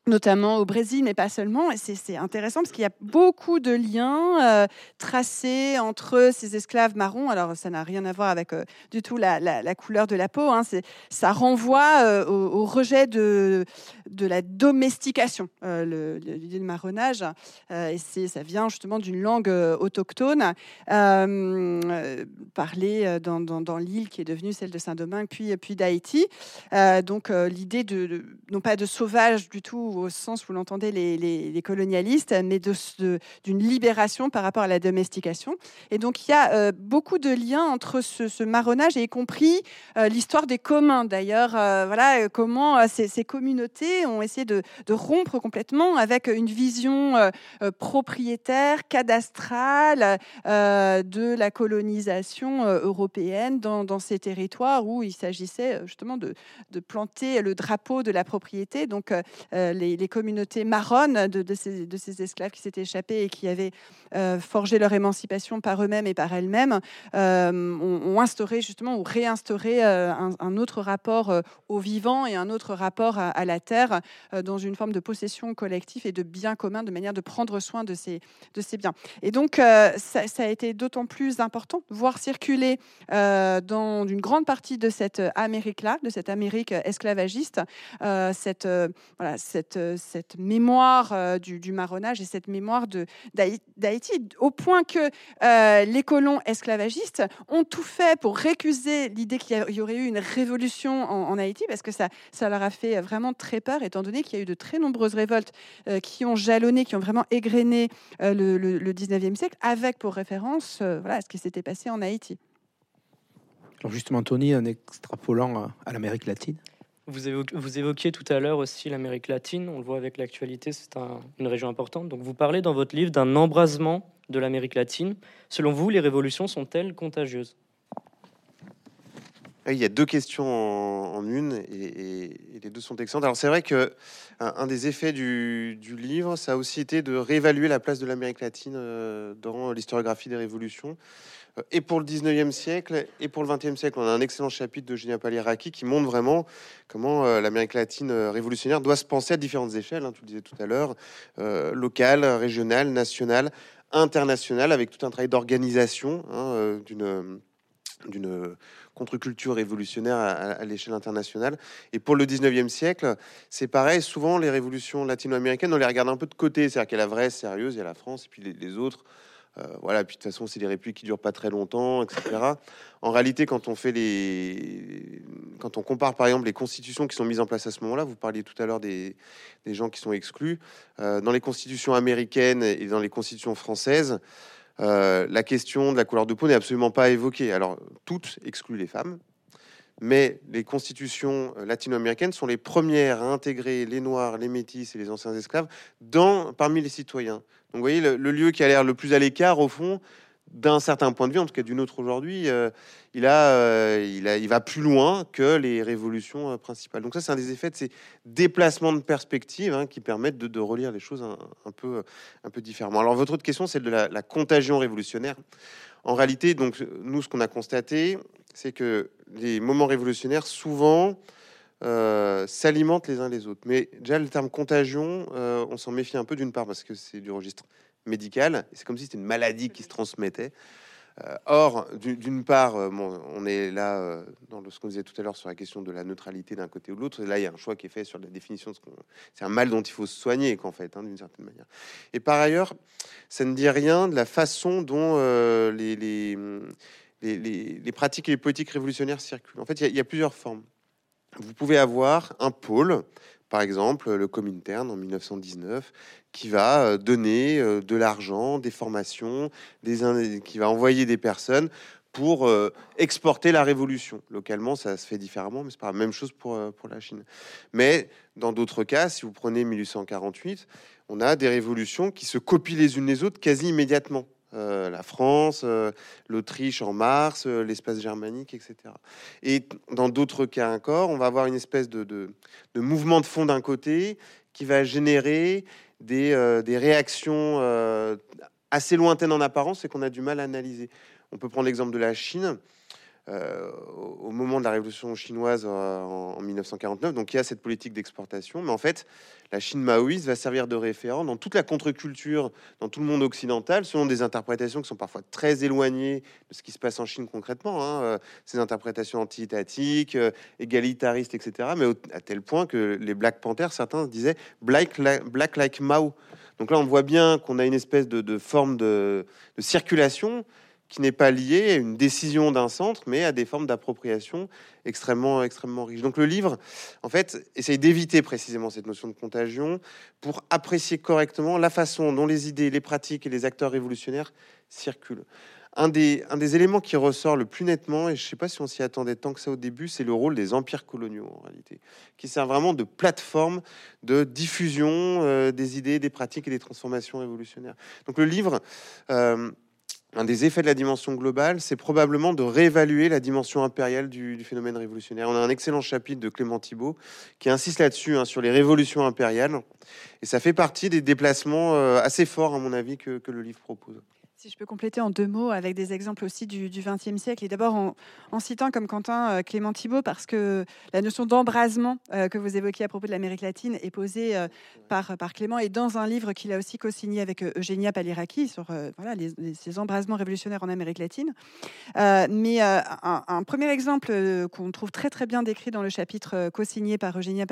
Notamment au Brésil, mais pas seulement. Et c'est intéressant parce qu'il y a beaucoup de liens euh, tracés entre ces esclaves marrons. Alors, ça n'a rien à voir avec euh, du tout la, couleur de la peau. hein. Ça renvoie euh, au, rejet de, de la domestication, l'idée de marronnage. Et ça vient justement d'une langue autochtone parlée dans, dans- l'île qui est devenue celle de Saint-Domingue, puis, puis d'Haïti. Donc, l'idée de, de- non pas de sauvage du tout, au sens où l'entendait les, les, colonialistes, mais d'une libération par rapport à la domestication. Et donc il y a beaucoup de liens entre ce, marronnage et y compris l'histoire des communs. D'ailleurs, voilà comment ces, communautés ont essayé de, rompre complètement avec une vision propriétaire, cadastrale de la colonisation européenne dans, dans ces territoires où il s'agissait justement de, planter le drapeau de la propriété. Donc, euh, euh, les, communautés marronnes de, ces, esclaves qui s'étaient échappés et qui avaient euh, forgé leur émancipation par eux-mêmes et par elles-mêmes ont, instauré justement ou réinstauré un, autre rapport au vivant et un autre rapport à, la terre dans une forme de possession collective et de bien commun, de manière de prendre soin de ces, biens. Et donc, ça, a été d'autant plus important de voir circuler dans une grande partie de cette Amérique-là, de cette Amérique esclavagiste, euh, euh, cette, euh, cette mémoire du, du, marronnage et cette mémoire d'Haïti, au point que les colons esclavagistes ont tout fait pour récuser l'idée qu'il y aurait eu une révolution en, Haïti, parce que ça, ça leur a fait vraiment très peur, étant donné qu'il y a eu de très nombreuses révoltes qui ont jalonné, qui ont vraiment égrené le, le, 19e siècle, avec pour référence voilà, ce qui s'était passé en Haïti. Alors justement, Tony, en extrapolant à l'Amérique latine, vous, évoquiez, tout à l'heure aussi l'Amérique latine, on le voit avec l'actualité, c'est une région importante. Donc vous parlez dans votre livre d'un embrasement de l'Amérique latine. Selon vous, les révolutions sont-elles contagieuses? Il y a deux questions en, une et, les deux sont excellentes. Alors c'est vrai que un, des effets du, livre, ça a aussi été de réévaluer la place de l'Amérique latine euh, dans l'historiographie des révolutions. Euh, et pour le 19e siècle et pour le 20e siècle. On a un excellent chapitre de Genia Paliraki qui montre vraiment comment euh, l'Amérique latine euh, révolutionnaire doit se penser à différentes échelles, hein, tu le disais tout à l'heure, locale, régionale, nationale, internationale, avec tout un travail d'organisation hein, d'une contre-culture révolutionnaire à, l'échelle internationale. Et pour le 19e siècle, c'est pareil, souvent les révolutions latino-américaines, on les regarde un peu de côté, c'est-à-dire qu'il y a la vraie, sérieuse, il y a la France, et puis les autres, euh, voilà, puis de toute façon, c'est des républiques qui durent pas très longtemps, etc. En réalité, quand on fait les, quand on compare par exemple les constitutions qui sont mises en place à ce moment-là, vous parliez tout à l'heure des, des, gens qui sont exclus euh, dans les constitutions américaines et dans les constitutions françaises. Euh, la question de la couleur de peau n'est absolument pas évoquée. Alors, toutes excluent les femmes, mais les constitutions latino-américaines sont les premières à intégrer les Noirs, les Métis et les anciens esclaves dans, parmi les citoyens. Donc vous voyez, le, lieu qui a l'air le plus à l'écart, au fond, d'un certain point de vue, en tout cas d'une autre aujourd'hui, euh, il, a, euh, il, a, il va plus loin que les révolutions euh, principales. Donc ça, c'est un des effets de ces déplacements de perspective hein, qui permettent de, relire les choses un, peu, un peu différemment. Alors votre autre question, c'est de la, la, contagion révolutionnaire. En réalité, donc nous, ce qu'on a constaté, c'est que les moments révolutionnaires, souvent, euh, s'alimentent les uns les autres. Mais déjà, le terme contagion, euh, on s'en méfie un peu d'une part parce que c'est du registre médical. C'est comme si c'était une maladie qui se transmettait. Euh, or, d'une part, on est là dans ce qu'on disait tout à l'heure sur la question de la neutralité d'un côté ou de l'autre. Là, il y a un choix qui est fait sur la définition de ce. C'est un mal dont il faut se soigner, qu'en fait, hein, d'une certaine manière. Et par ailleurs, ça ne dit rien de la façon dont les, les, pratiques et les politiques révolutionnaires circulent. En fait, il y a plusieurs formes vous pouvez avoir un pôle, par exemple le Comintern en 1919, qui va euh, donner euh, de l'argent, des formations, qui va envoyer des personnes pour euh, exporter la révolution. Localement, ça se fait différemment, mais c'est pas la même chose pour, pour la Chine. Mais dans d'autres cas, si vous prenez 1848, on a des révolutions qui se copient les unes les autres quasi immédiatement. Euh, la France, euh, l'Autriche en mars, euh, l'espace germanique, etc. Et dans d'autres cas encore, on va avoir une espèce de, mouvement de fond d'un côté qui va générer des, des réactions assez lointaines en apparence et qu'on a du mal à analyser. On peut prendre l'exemple de la Chine. Euh, au moment de la révolution chinoise euh, en, 1949. Donc il y a cette politique d'exportation, mais en fait, la Chine maoïste va servir de référent dans toute la contre-culture, dans tout le monde occidental, selon des interprétations qui sont parfois très éloignées de ce qui se passe en Chine concrètement. Hein, euh, ces interprétations anti-étatiques, égalitaristes, etc. Mais à tel point que les Black Panthers, certains disaient Black, Black like Mao. Donc là, on voit bien qu'on a une espèce de, forme de circulation qui n'est pas lié à une décision d'un centre, mais à des formes d'appropriation extrêmement, extrêmement riches. Donc le livre, en fait, essaye d'éviter précisément cette notion de contagion pour apprécier correctement la façon dont les idées, les pratiques et les acteurs révolutionnaires circulent. Un des, un des éléments qui ressort le plus nettement, et je ne sais pas si on s'y attendait tant que ça au début, c'est le rôle des empires coloniaux en réalité, qui sert vraiment de plateforme de diffusion euh, des idées, des pratiques et des transformations révolutionnaires. Donc le livre... Euh, un des effets de la dimension globale, c'est probablement de réévaluer la dimension impériale du, phénomène révolutionnaire. On a un excellent chapitre de Clément Thibault qui insiste là-dessus, hein, sur les révolutions impériales. Et ça fait partie des déplacements euh, assez forts, à mon avis, que le livre propose. Si je peux compléter en deux mots avec des exemples aussi du XXe siècle, et d'abord en, citant comme Quentin euh, Clément Thibault, parce que la notion d'embrasement euh, que vous évoquiez à propos de l'Amérique latine est posée euh, par, par Clément et dans un livre qu'il a aussi co-signé avec Eugenia Paliraki sur voilà, les, ces embrasements révolutionnaires en Amérique latine. mais un, premier exemple qu'on trouve très très bien décrit dans le chapitre co-signé par Eugenia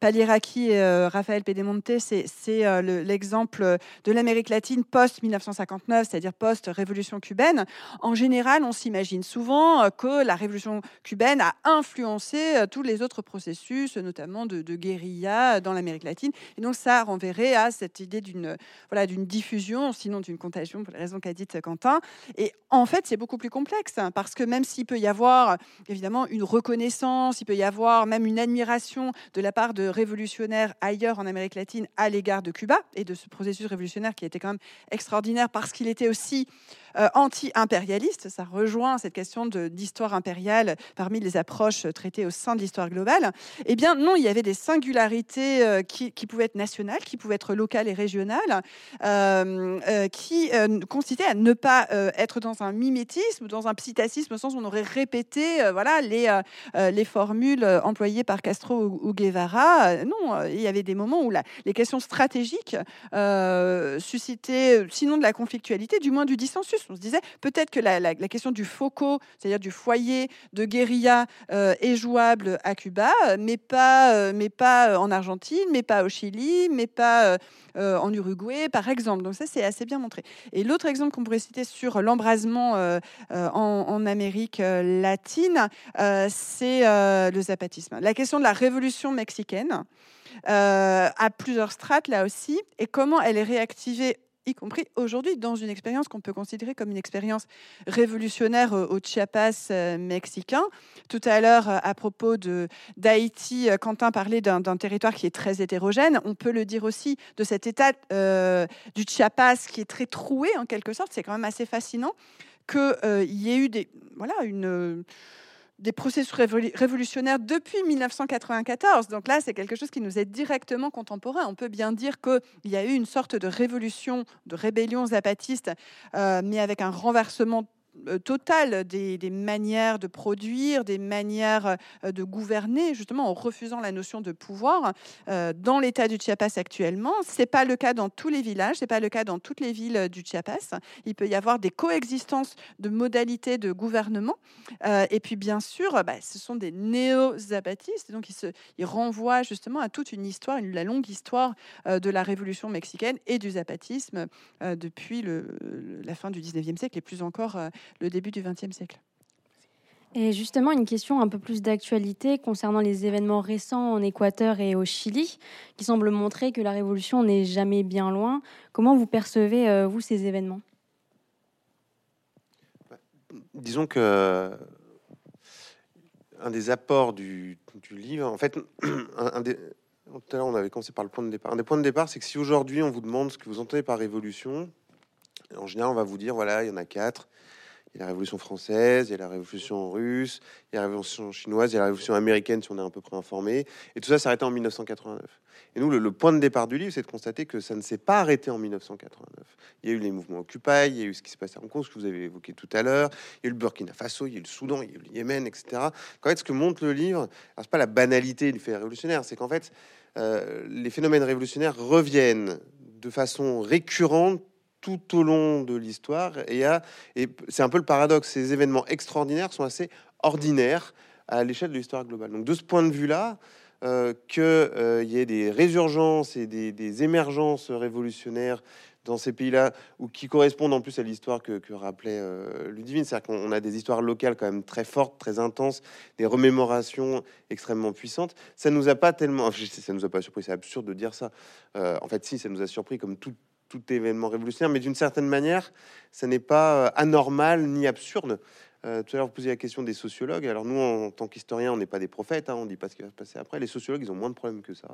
Paliraki et Raphaël Pedemonte, c'est l'exemple de l'Amérique latine post-1959, c'est-à-dire post-révolution cubaine, en général, on s'imagine souvent euh, que la révolution cubaine a influencé euh, tous les autres processus, notamment de, guérilla dans l'Amérique latine. Et donc, ça renverrait à cette idée d'une voilà, diffusion, sinon d'une contagion, pour les raisons qu'a dites Quentin. Et en fait, c'est beaucoup plus complexe, hein, parce que même s'il peut y avoir évidemment une reconnaissance, il peut y avoir même une admiration de la part de révolutionnaires ailleurs en Amérique latine à l'égard de Cuba et de ce processus révolutionnaire qui était quand même extraordinaire parce qu'il était aussi euh, anti-impérialiste. Ça rejoint cette question d'histoire impériale parmi les approches traitées au sein de l'histoire globale. Eh bien, non, il y avait des singularités euh, qui, pouvaient être nationales, qui pouvaient être locales et régionales, euh, qui consistaient à ne pas être dans un mimétisme, dans un psittacisme, au sens où on aurait répété voilà, les, les formules employées par Castro ou, Guevara. Non, il y avait des moments où les questions stratégiques suscitaient, sinon de la conflictualité, du moins du dissensus. On se disait peut-être que la, question du foco, c'est-à-dire du foyer de guérilla, euh, est jouable à Cuba, mais pas, euh, mais pas en Argentine, mais pas au Chili, mais pas euh, en Uruguay, par exemple. Donc ça, c'est assez bien montré. Et l'autre exemple qu'on pourrait citer sur l'embrasement en, Amérique latine, c'est le zapatisme. La question de la révolution mexicaine. a plusieurs strates là aussi, et comment elle est réactivée y compris aujourd'hui dans une expérience qu'on peut considérer comme une expérience révolutionnaire au Chiapas euh, mexicain. Tout à l'heure, euh, à propos d'Haïti, euh, Quentin parlait d'un territoire qui est très hétérogène. On peut le dire aussi de cet état du Chiapas qui est très troué en quelque sorte. C'est quand même assez fascinant qu'il y ait eu des, voilà, une des processus révolutionnaires depuis 1994. Donc là, c'est quelque chose qui nous est directement contemporain. On peut bien dire qu'il y a eu une sorte de révolution, de rébellion zapatiste, euh, mais avec un renversement totale des, manières de produire, des manières euh, de gouverner, justement en refusant la notion de pouvoir euh, dans l'état du Chiapas actuellement. C'est pas le cas dans tous les villages, c'est pas le cas dans toutes les villes du Chiapas. Il peut y avoir des coexistences de modalités de gouvernement. et puis bien sûr, bah, ce sont des néo-zapatistes, donc ils, renvoient justement à toute une histoire, la longue histoire de la révolution mexicaine et du zapatisme depuis la fin du 19e siècle et plus encore le début du XXe siècle. Et justement, une question un peu plus d'actualité concernant les événements récents en Équateur et au Chili, qui semblent montrer que la révolution n'est jamais bien loin. Comment vous percevez, euh, vous, ces événements? Disons que un des apports du, livre, en fait, un, des, tout à l'heure on avait commencé par le point de départ. Un des points de départ, c'est que si aujourd'hui on vous demande ce que vous entendez par révolution, en général on va vous dire voilà, il y en a quatre il y a la Révolution française, il y a la Révolution russe, il y a la Révolution chinoise, il y a la Révolution américaine, si on est un peu près informé. Et tout ça s'est arrêté en 1989. Et nous, le, point de départ du livre, c'est de constater que ça ne s'est pas arrêté en 1989. Il y a eu les mouvements Occupy, il y a eu ce qui s'est passé en Congo, ce que vous avez évoqué tout à l'heure, il y a eu le Burkina Faso, il y a eu le Soudan, il y a eu le Yémen, etc. En fait, ce que montre le livre, c'est pas la banalité du fait révolutionnaire, c'est qu'en fait, euh, les phénomènes révolutionnaires reviennent de façon récurrente tout au long de l'histoire. Et, c'est un peu le paradoxe, ces événements extraordinaires sont assez ordinaires à l'échelle de l'histoire globale. Donc de ce point de vue-là, euh, qu'il euh, y ait des résurgences et des, émergences révolutionnaires dans ces pays-là, ou qui correspondent en plus à l'histoire que, rappelait euh, Ludivine. C'est-à-dire qu'on a des histoires locales quand même très fortes, très intenses, des remémorations extrêmement puissantes. Ça nous a pas tellement, ça nous a pas surpris, c'est absurde de dire ça. Euh, en fait, si, ça nous a surpris comme tout, tout événement révolutionnaire, mais d'une certaine manière, ça n'est pas euh, anormal ni absurde. Euh, tout à l'heure, vous posiez la question des sociologues. Alors nous, en tant qu'historiens, on n'est pas des prophètes, hein, on ne dit pas ce qui va se passer après. Les sociologues, ils ont moins de problèmes que ça.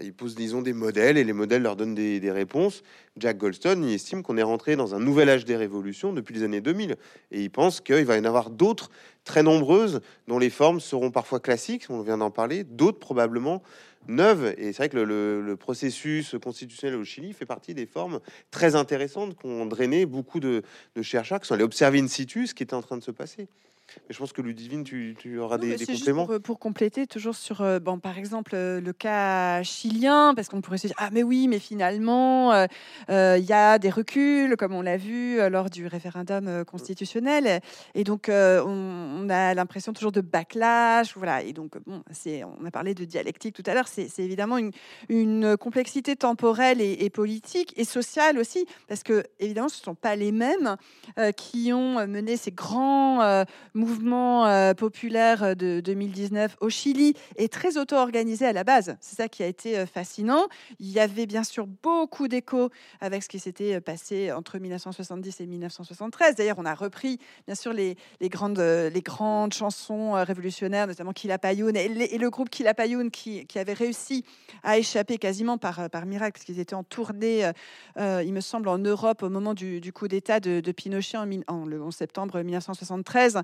Ils posent, disons, des modèles et les modèles leur donnent des, des réponses. Jack Goldstone, il estime qu'on est rentré dans un nouvel âge des révolutions depuis les années 2000. Et il pense qu'il va y en avoir d'autres très nombreuses dont les formes seront parfois classiques, on vient d'en parler, d'autres probablement neuves. Et c'est vrai que le, processus constitutionnel au Chili fait partie des formes très intéressantes qu'ont drainé beaucoup de, chercheurs qui sont allés observer in situ ce qui était en train de se passer. Mais je pense que Ludivine, tu, tu auras non, des, des compléments. Pour, pour, compléter, toujours sur, euh, bon, par exemple, euh, le cas chilien, parce qu'on pourrait se dire, ah mais oui, mais finalement, il euh, y a des reculs, comme on l'a vu lors du référendum constitutionnel. Et donc, on, on, a l'impression toujours de backlash. Voilà. Et donc, bon, on a parlé de dialectique tout à l'heure, c'est évidemment une, une, complexité temporelle et, et, politique et sociale aussi, parce que, évidemment, ce ne sont pas les mêmes qui ont mené ces grands mouvement euh, populaire de 2019 au Chili est très auto-organisé à la base. C'est ça qui a été euh, fascinant. Il y avait bien sûr beaucoup d'échos avec ce qui s'était euh, passé entre 1970 et 1973. D'ailleurs, on a repris bien sûr les, grandes, les grandes chansons révolutionnaires, notamment Kilapayoun et, et le groupe Kilapayoun qui, qui avait réussi à échapper quasiment par, miracle, parce qu'ils étaient en tournée, euh, il me semble, en Europe au moment du, coup d'État de, Pinochet en, en, le 11 septembre 1973.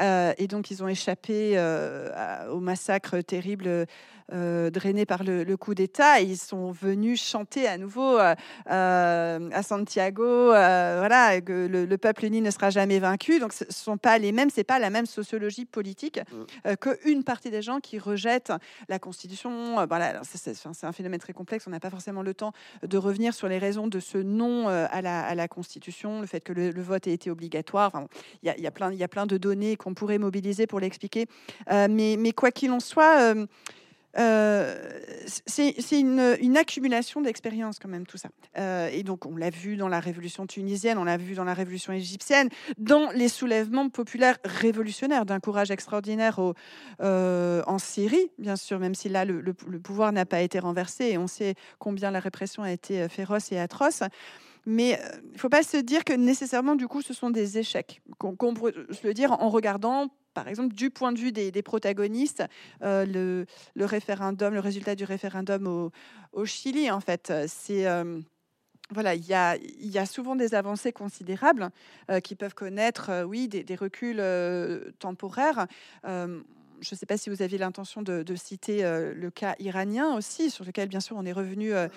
Euh, et donc, ils ont échappé euh, au massacre terrible euh, drainés par le, le coup d'État. Ils sont venus chanter à nouveau euh, euh à Santiago, euh, voilà, que le, le, peuple uni ne sera jamais vaincu. Donc, ce ne sont pas les mêmes, c'est pas la même sociologie politique euh, qu'une partie des gens qui rejettent la Constitution. voilà, c'est un phénomène très complexe. On n'a pas forcément le temps de revenir sur les raisons de ce non à la, à la Constitution, le fait que le, le vote ait été obligatoire. Enfin, il y, a, y, a plein, il y a plein de données qu'on pourrait mobiliser pour l'expliquer. mais, mais quoi qu'il en soit, euh, c'est une, accumulation d'expériences quand même tout ça. Euh, et donc on l'a vu dans la révolution tunisienne, on l'a vu dans la révolution égyptienne, dans les soulèvements populaires révolutionnaires d'un courage extraordinaire euh, en Syrie, bien sûr, même si là le, le, pouvoir n'a pas été renversé et on sait combien la répression a été féroce et atroce. Mais euh, il ne faut pas se dire que nécessairement, du coup, ce sont des échecs. Qu'on qu peut se le dire en regardant par exemple, du point de vue des, protagonistes, euh, le, référendum, le résultat du référendum au, Chili, en fait, c'est euh, voilà, il y, a, souvent des avancées considérables euh, qui peuvent connaître, euh, oui, des, reculs euh, temporaires. je ne sais pas si vous aviez l'intention de, citer le cas iranien aussi, sur lequel, bien sûr, on est revenu euh,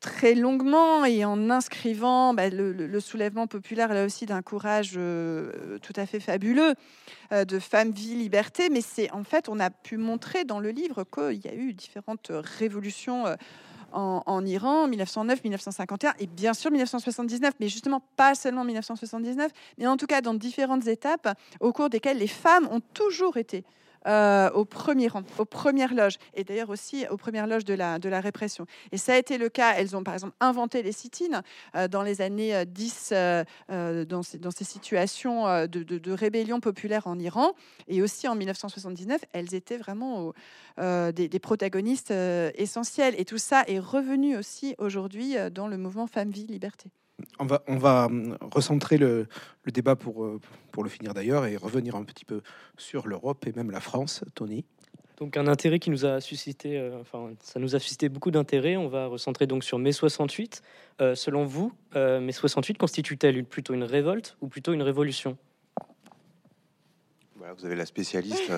très longuement et en inscrivant bah, le, soulèvement populaire là aussi d'un courage euh, tout à fait fabuleux euh, de femmes, vie, liberté. Mais c'est en fait, on a pu montrer dans le livre qu'il y a eu différentes révolutions. En, en, Iran, 1909, 1951 et bien sûr 1979, mais justement pas seulement 1979, mais en tout cas dans différentes étapes au cours desquelles les femmes ont toujours été euh, au premier rang, aux premières loges, et d'ailleurs aussi aux premières loges de la, répression. Et ça a été le cas, elles ont par exemple inventé les sit-ins euh, dans les années 10, euh, euh, dans, ces, situations de, rébellion populaire en Iran, et aussi en 1979, elles étaient vraiment des, protagonistes essentiels. Et tout ça est revenu aussi aujourd'hui dans le mouvement Femmes-Vie, Liberté on va, on va hum, recentrer le, le, débat pour, euh, pour le finir d'ailleurs et revenir un petit peu sur l'Europe et même la France, Tony. Donc un intérêt qui nous a suscité, euh, enfin ça nous a suscité beaucoup d'intérêt. On va recentrer donc sur mai 68. Euh, selon vous, euh, mai 68 constitue-t-elle plutôt une révolte ou plutôt une révolution? Vous avez la spécialiste.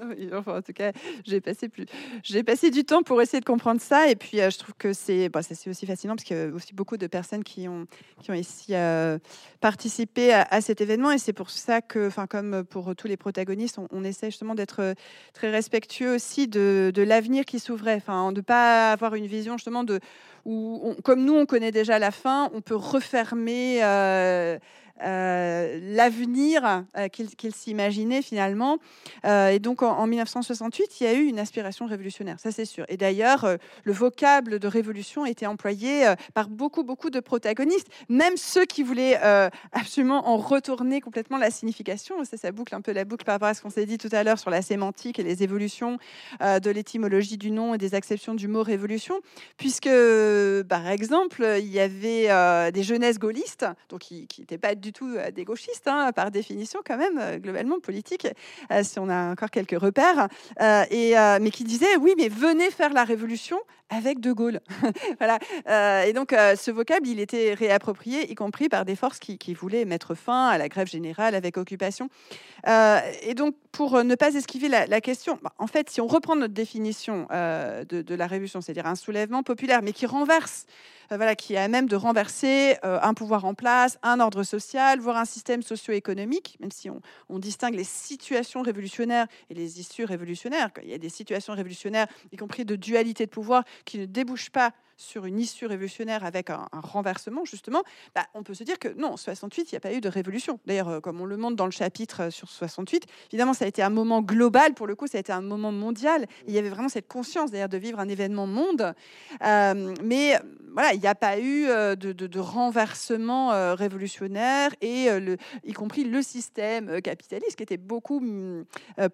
Euh. enfin, en tout cas, j'ai passé plus, j'ai passé du temps pour essayer de comprendre ça, et puis euh, je trouve que c'est, bon, c'est aussi fascinant parce qu'il y a aussi beaucoup de personnes qui ont, qui ont ici euh, participé à, cet événement, et c'est pour ça que, enfin, comme pour tous les protagonistes, on, essaie justement d'être très respectueux aussi de, de l'avenir qui s'ouvrait, enfin, de pas avoir une vision justement de où, comme nous, on connaît déjà la fin, on peut refermer. Euh, euh, l'avenir qu'ils s'imaginaient finalement. et donc en, en, 1968, il y a eu une aspiration révolutionnaire, ça c'est sûr. Et d'ailleurs, le vocable de révolution était employé par beaucoup, beaucoup de protagonistes, même ceux qui voulaient absolument en retourner complètement la signification. Ça, ça boucle un peu la boucle par rapport à ce qu'on s'est dit tout à l'heure sur la sémantique et les évolutions de l'étymologie du nom et des acceptions du mot révolution, puisque, par exemple, il y avait euh, des jeunesses gaullistes, donc qui n'étaient pas du tout euh, des gauchistes, hein, par définition, quand même, euh, globalement, politique, si on a encore quelques repères, et, mais qui disaient oui, mais venez faire la révolution avec De Gaulle. voilà. et donc, ce vocable, il était réapproprié, y compris par des forces qui, voulaient mettre fin à la grève générale avec occupation. et donc, pour ne pas esquiver la, question, bah, en fait, si on reprend notre définition de, de, la révolution, c'est-à-dire un soulèvement populaire, mais qui renverse euh, voilà, qui est à même de renverser euh, un pouvoir en place, un ordre social, voire un système socio-économique, même si on, on, distingue les situations révolutionnaires et les issues révolutionnaires. Il y a des situations révolutionnaires, y compris de dualité de pouvoir, qui ne débouchent pas sur une issue révolutionnaire avec un, renversement, justement, bah, on peut se dire que non, 68, il n'y a pas eu de révolution. D'ailleurs, euh, comme on le montre dans le chapitre euh, sur 68, évidemment, ça a été un moment global, pour le coup, ça a été un moment mondial. Il y avait vraiment cette conscience, d'ailleurs, de vivre un événement monde. Euh, mais voilà, il n'y a pas eu de, renversement révolutionnaire, et y compris le système capitaliste qui était beaucoup mm,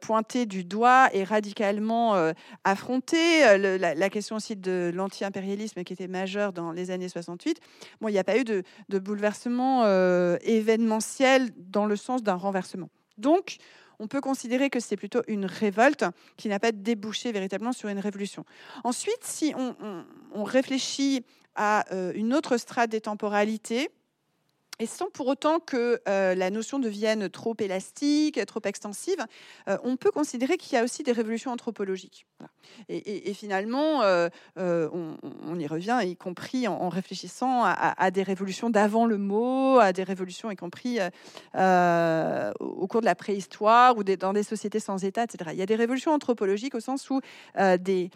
pointé du doigt et radicalement affronté. la, la question aussi de l'anti-impérialisme qui était majeur dans les années 68, bon, il n'y a pas eu de, bouleversement euh, événementiel dans le sens d'un renversement. Donc, on peut considérer que c'est plutôt une révolte qui n'a pas débouché véritablement sur une révolution. Ensuite, si on, réfléchit à euh, une autre strate des temporalités, et sans pour autant que euh, la notion devienne trop élastique, trop extensive, euh, on peut considérer qu'il y a aussi des révolutions anthropologiques. Et, finalement, euh, on, y revient, y compris en, réfléchissant à, des révolutions d'avant le mot, à des révolutions y compris au cours de la préhistoire ou dans des sociétés sans État, etc. Il y a des révolutions anthropologiques au sens où des,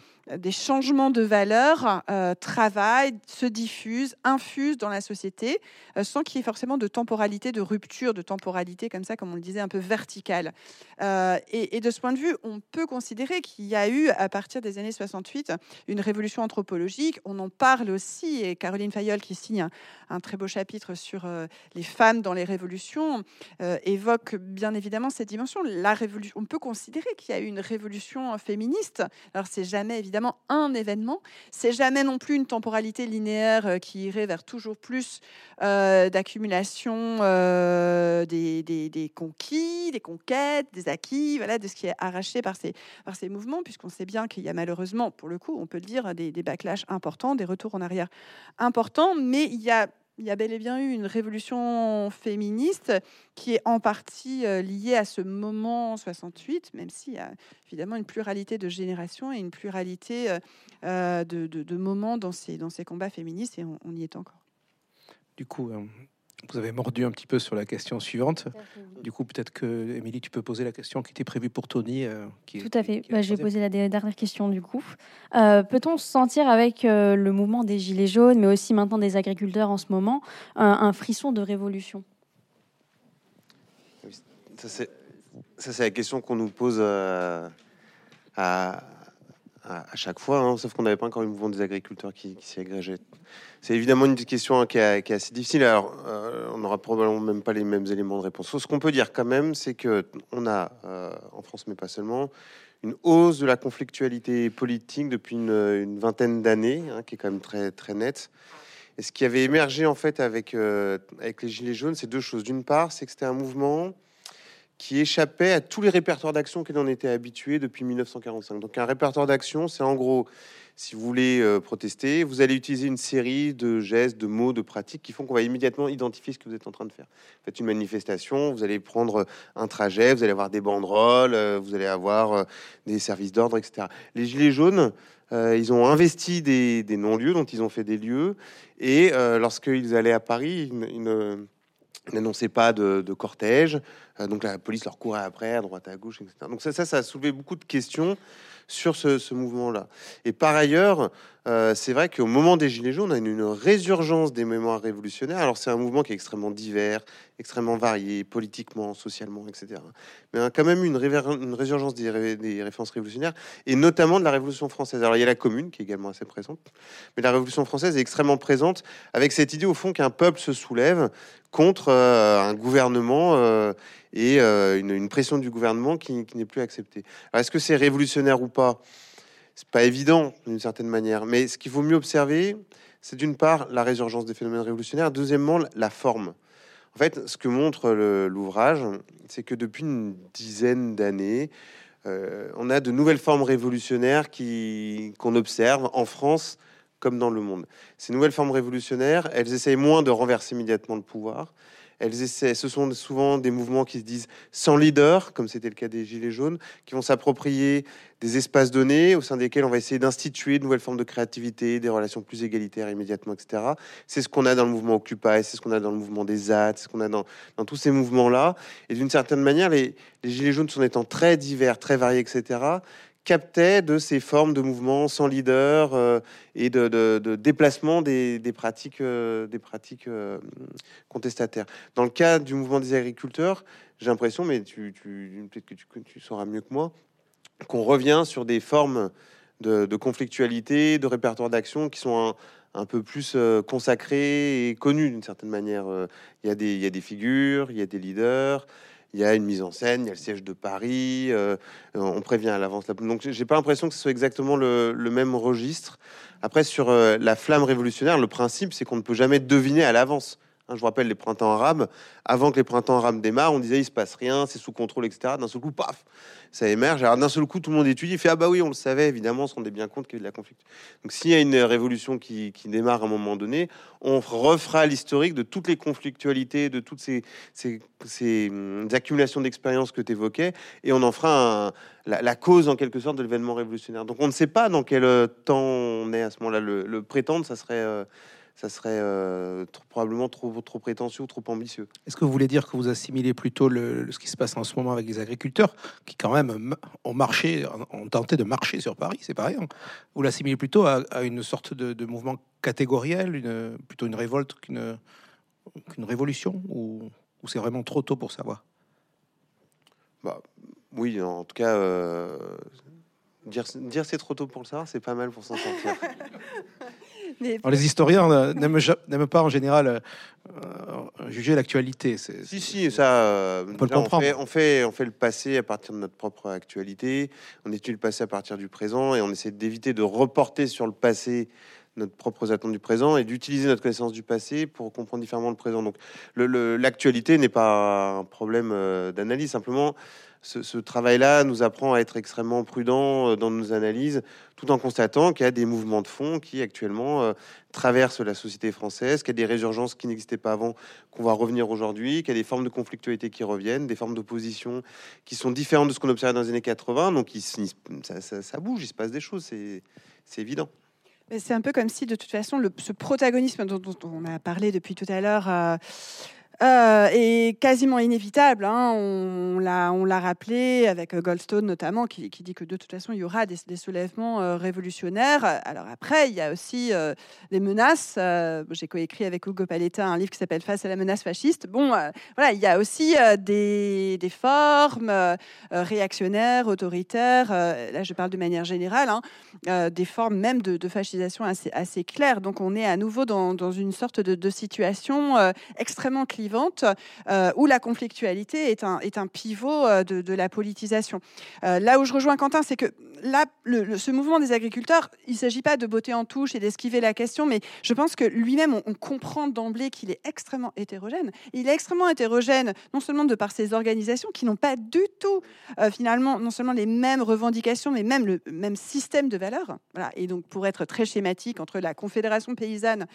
changements de valeurs travaillent, se diffusent, infusent dans la société sans qu'il y ait forcément de temporalité, de rupture de temporalité, comme ça, comme on le disait, un peu verticale. Euh, et, de ce point de vue, on peut considérer qu'il y a eu, à partir des années 68, une révolution anthropologique. On en parle aussi, et Caroline Fayol, qui signe un, très beau chapitre sur euh, les femmes dans les révolutions, euh, évoque bien évidemment cette dimension. La révolution, on peut considérer qu'il y a eu une révolution féministe. Alors, c'est jamais évidemment un événement, c'est jamais non plus une temporalité linéaire qui irait vers toujours plus d'accumulation euh, des, conquis, des conquêtes, des acquis, voilà, de ce qui est arraché par ces, par ces mouvements, puisqu'on sait bien qu'il y a malheureusement, pour le coup, on peut le dire, des, des backlash importants, des retours en arrière importants, mais il y a il y a bel et bien eu une révolution féministe qui est en partie euh, liée à ce moment 68, même s'il y a évidemment une pluralité de générations et une pluralité euh, de, de, moments dans ces, dans ces combats féministes, et on y est encore. Du coup, vous avez mordu un petit peu sur la question suivante. Du coup, peut-être que, Émilie, tu peux poser la question qui était prévue pour Tony. Euh, qui Tout à fait. Bah, je vais poser la dernière question, du coup. Euh, peut-on se sentir, avec euh, le mouvement des Gilets jaunes, mais aussi maintenant des agriculteurs en ce moment, un frisson de révolution? Ça, c'est la question qu'on nous pose à, à, chaque fois, hein, sauf qu'on n'avait pas encore eu le mouvement des agriculteurs qui, s'y agrégeait. C'est évidemment une question hein, qui, est, assez difficile. Alors, euh, on n'aura probablement même pas les mêmes éléments de réponse. Ce qu'on peut dire quand même, c'est que on a, euh, en France, mais pas seulement, une hausse de la conflictualité politique depuis une, vingtaine d'années, hein, qui est quand même très, très nette. Et ce qui avait émergé en fait avec, euh, avec les Gilets jaunes, c'est deux choses. D'une part, c'est que c'était un mouvement qui échappait à tous les répertoires d'action qu'il en était habitué depuis 1945. Donc un répertoire d'action, c'est en gros, si vous voulez euh, protester, vous allez utiliser une série de gestes, de mots, de pratiques qui font qu'on va immédiatement identifier ce que vous êtes en train de faire. faites une manifestation, vous allez prendre un trajet, vous allez avoir des banderoles, euh, vous allez avoir euh, des services d'ordre, etc. Les Gilets jaunes, ils ont investi des, non-lieux dont ils ont fait des lieux. Et lorsqu'ils allaient à Paris, une n'annonçaient pas de, cortège, euh, donc la police leur courait après, à droite, à gauche, etc. Donc ça, ça, ça a soulevé beaucoup de questions sur ce, mouvement-là. Et par ailleurs, euh, c'est vrai qu'au moment des Gilets jaunes, on a une, résurgence des mémoires révolutionnaires. Alors c'est un mouvement qui est extrêmement divers, extrêmement varié, politiquement, socialement, etc. Mais a quand même une, une résurgence des, ré- des références révolutionnaires, et notamment de la Révolution française. Alors il y a la Commune, qui est également assez présente, mais la Révolution française est extrêmement présente, avec cette idée au fond qu'un peuple se soulève contre euh, un gouvernement euh, et euh, une, pression du gouvernement qui, n'est plus acceptée. Est-ce que c'est révolutionnaire ou pas? C'est pas évident d'une certaine manière, mais ce qu'il vaut mieux observer, c'est d'une part la résurgence des phénomènes révolutionnaires, deuxièmement la forme. En fait, ce que montre l'ouvrage, c'est que depuis une dizaine d'années, euh, on a de nouvelles formes révolutionnaires qui qu'on observe en France comme dans le monde. Ces nouvelles formes révolutionnaires, elles essayent moins de renverser immédiatement le pouvoir. Elles essaient, ce sont souvent des mouvements qui se disent sans leader, comme c'était le cas des Gilets jaunes, qui vont s'approprier des espaces donnés au sein desquels on va essayer d'instituer de nouvelles formes de créativité, des relations plus égalitaires immédiatement, etc. C'est ce qu'on a dans le mouvement Occupy, c'est ce qu'on a dans le mouvement des ZAD, c'est ce qu'on a dans, tous ces mouvements-là. Et d'une certaine manière, les Gilets jaunes sont étant très divers, très variés, etc., captaient de ces formes de mouvements sans leader euh, et de, déplacement des, pratiques, euh, des pratiques euh, contestataires. Dans le cas du mouvement des agriculteurs, j'ai l'impression, mais tu, peut-être que tu, sauras mieux que moi, qu'on revient sur des formes de, conflictualité, de répertoire d'action qui sont un, peu plus euh, consacrées et connues d'une certaine manière. Euh, il y a des figures, il y a des leaders, il y a une mise en scène, il y a le siège de Paris, euh, on prévient à l'avance. la- Donc j'ai- pas l'impression que ce soit exactement le, le même registre. Après, sur euh, la flamme révolutionnaire, le principe, c'est qu'on ne peut jamais deviner à l'avance. Hein, je vous rappelle les printemps arabes. Avant que les printemps arabes démarrent, on disait il se passe rien, c'est sous contrôle, etc. D'un seul coup, paf, ça émerge. Alors d'un seul coup, tout le monde étudie, il fait ah bah oui, on le savait, évidemment, on se rendait bien compte qu'il y avait de la conflit. Donc s'il y a une révolution qui, démarre à un moment donné, on refera l'historique de toutes les conflictualités, de toutes ces, hum, accumulations d'expériences que tu évoquais, et on en fera la, cause en quelque sorte de l'événement révolutionnaire. Donc on ne sait pas dans quel euh, temps on est à ce moment-là. Le, le prétendre, ça serait, euh, ça serait euh, trop- probablement trop, trop prétentieux ou trop ambitieux. Est-ce que vous voulez dire que vous assimilez plutôt le, le- ce qui se passe en ce moment avec les agriculteurs, qui quand même ont marché, ont tenté de marcher sur Paris, c'est pareil. hein? Vous l'assimilez plutôt à, à une sorte de, de mouvement catégoriel, une, plutôt une révolte qu'une révolution, ou, ou c'est vraiment trop tôt pour savoir? Bah, oui, en tout cas, euh, dire, dire c'est trop tôt pour le savoir, c'est pas mal pour s'en sortir. Mais Alors, Les historiens n'aiment pas en général euh, juger l'actualité. c'est- Si, si, ça, euh, peut le on, comprendre. fait, on, fait, on fait le passé à partir de notre propre actualité, on étudie le passé à partir du présent et on essaie d'éviter de reporter sur le passé notre propres attentes du présent et d'utiliser notre connaissance du passé pour comprendre différemment le présent. Donc l'actualité n'est pas un problème euh, d'analyse, simplement ce, travail-là nous apprend à être extrêmement prudent euh, dans nos analyses, tout en constatant qu'il y a des mouvements de fond qui actuellement euh, traversent la société française, qu'il y a des résurgences qui n'existaient pas avant, qu'on va revenir aujourd'hui, qu'il y a des formes de conflictualité qui reviennent, des formes d'opposition qui sont différentes de ce qu'on observait dans les années 80. Donc ça, bouge, il se passe des choses, c'est évident. C'est un peu comme si, de toute façon, ce protagonisme dont, dont on a parlé depuis tout à l'heure euh, euh, est quasiment inévitable. hein. On, l'a, rappelé avec euh, Goldstone notamment, qui, dit que de toute façon, il y aura des, soulèvements euh, révolutionnaires. Alors après, il y a aussi euh, des menaces. Euh, j'ai coécrit avec Hugo Paletta un livre qui s'appelle Face à la menace fasciste. Bon, voilà, il y a aussi des, des formes réactionnaires, autoritaires. là, je parle de manière générale. hein, des formes même de, fascisation assez, claires. Donc on est à nouveau dans, dans une sorte de, situation extrêmement clivante euh, où la conflictualité est un, pivot euh, de, la politisation. Euh, là où je rejoins Quentin, c'est que là, ce mouvement des agriculteurs, il ne s'agit pas de botter en touche et d'esquiver la question, mais je pense que lui-même, on, comprend d'emblée qu'il est extrêmement hétérogène. Il est extrêmement hétérogène, non seulement de par ses organisations qui n'ont pas du tout, finalement, non seulement les mêmes revendications, mais même le même système de valeurs. Voilà. Et donc, pour être très schématique, entre la Confédération paysanne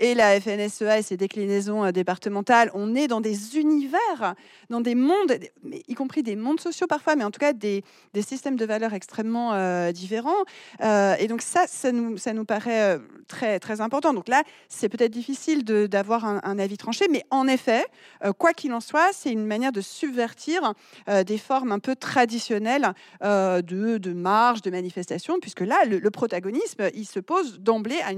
et la FNSEA et ses déclinaisons départementales, on est dans des univers, dans des mondes, y compris des mondes sociaux parfois, mais en tout cas des, systèmes de valeurs extrêmement euh, différents. Euh, et donc ça, ça nous, paraît très, très important. Donc là, c'est peut-être difficile d'avoir un, avis tranché, mais en effet, quoi qu'il en soit, c'est une manière de subvertir des formes un peu traditionnelles de, marge, de manifestation, puisque là, le, protagonisme, il se pose d'emblée à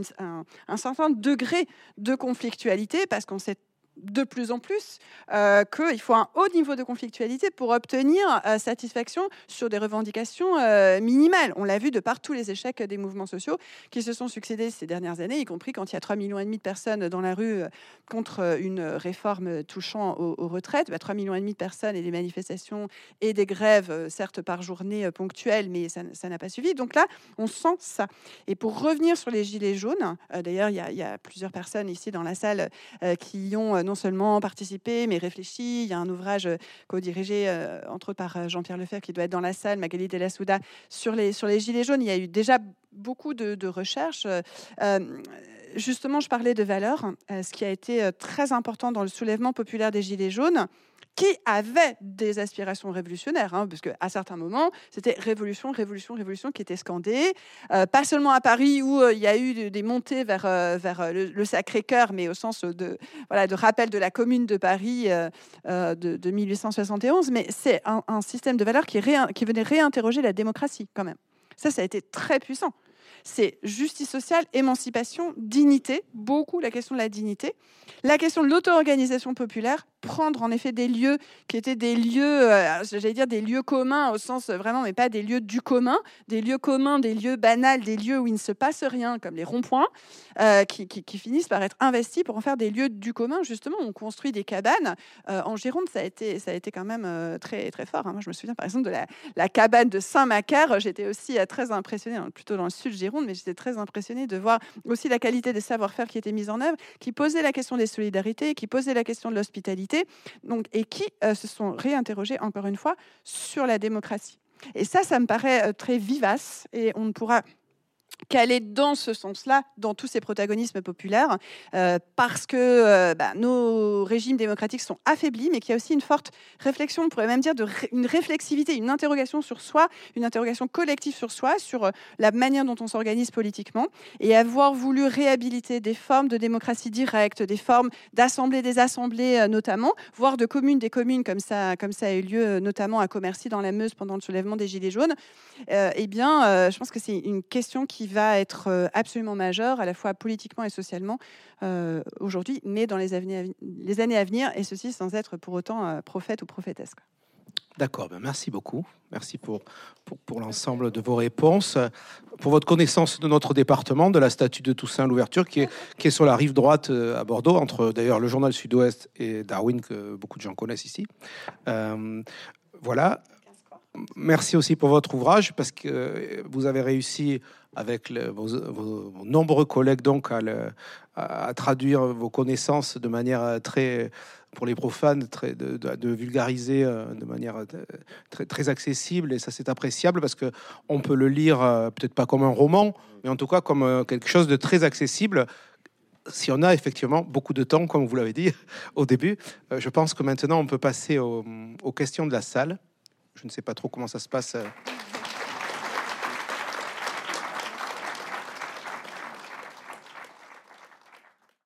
un certain degré de conflictualité, parce qu'on sait de plus en plus euh, qu'il faut un haut niveau de conflictualité pour obtenir euh, satisfaction sur des revendications euh, minimales. On l'a vu de par tous les échecs des mouvements sociaux qui se sont succédés ces dernières années, y compris quand il y a 3,5 millions de personnes dans la rue contre une réforme touchant aux, retraites. 3,5 bah, millions et demi de personnes et des manifestations et des grèves, certes par journée ponctuelles, mais ça n'a pas suffi. Donc là, on sent ça. Et pour revenir sur les gilets jaunes, d'ailleurs, il y, a plusieurs personnes ici dans la salle qui ont non seulement participé, mais réfléchi. Il y a un ouvrage euh, co-dirigé, euh, entre autres, par euh, Jean-Pierre Lefebvre, qui doit être dans la salle, Magali Souda, sur les, sur les Gilets jaunes. Il y a eu déjà beaucoup de, recherches. justement, je parlais de valeurs. ce qui a été très important dans le soulèvement populaire des Gilets jaunes, qui avait des aspirations révolutionnaires, hein, parce qu'à certains moments, c'était révolution, révolution, révolution qui était scandée, euh, pas seulement à Paris où euh, il y a eu des montées vers, euh, vers le, Sacré-Cœur, mais au sens de, voilà, de rappel de la commune de Paris de, 1871, mais c'est un, système de valeurs qui venait réinterroger la démocratie quand même. Ça, ça a été très puissant. C'est justice sociale, émancipation, dignité, beaucoup la question de la dignité, la question de l'auto-organisation populaire, prendre en effet des lieux qui étaient des lieux, euh, j'allais dire des lieux communs au sens vraiment, mais pas des lieux du commun, des lieux communs, des lieux banals, des lieux où il ne se passe rien, comme les ronds-points, euh, qui, finissent par être investis pour en faire des lieux du commun. Justement, on construit des cabanes. Euh, en Gironde, ça a été, ça a été quand même très, très fort. Hein. Moi, je me souviens par exemple de la, cabane de Saint-Macaire. J'étais aussi très impressionnée, hein, plutôt dans le sud de Gironde, mais j'étais très impressionnée de voir aussi la qualité des savoir-faire qui étaient mis en œuvre, qui posait la question des solidarités, qui posait la question de l'hospitalité donc, et qui euh, se sont réinterrogés encore une fois sur la démocratie. Et ça, ça me paraît euh, très vivace et on ne pourra est dans ce sens-là, dans tous ces protagonismes populaires, euh, parce que euh, bah, nos régimes démocratiques sont affaiblis, mais qu'il y a aussi une forte réflexion, on pourrait même dire de une réflexivité, une interrogation sur soi, une interrogation collective sur soi, sur euh, la manière dont on s'organise politiquement, et avoir voulu réhabiliter des formes de démocratie directe, des formes d'assemblée des assemblées notamment, voire de communes des communes, comme ça, comme ça a eu lieu notamment à Commercy dans la Meuse pendant le soulèvement des Gilets jaunes, eh bien, je pense que c'est une question qui va être euh, absolument majeur, à la fois politiquement et socialement, euh, aujourd'hui, mais dans les, années à venir, et ceci sans être pour autant euh, prophète ou prophétesse. D'accord, ben merci beaucoup. Merci pour, pour, l'ensemble de vos réponses, pour votre connaissance de notre département, de la statue de Toussaint l'ouverture, qui est, qui est sur la rive droite à Bordeaux, entre d'ailleurs le journal Sud-Ouest et Darwin, que beaucoup de gens connaissent ici. voilà. Merci aussi pour votre ouvrage, parce que vous avez réussi avec vos, nombreux collègues donc à, traduire vos connaissances de manière très pour les profanes de, vulgariser euh, de manière euh, très, accessible et ça c'est appréciable parce que on peut le lire euh, peut-être pas comme un roman mais en tout cas comme quelque chose de très accessible si on a effectivement beaucoup de temps, comme vous l'avez dit au début, je pense que maintenant on peut passer aux questions de la salle je ne sais pas trop comment ça se passe. Euh,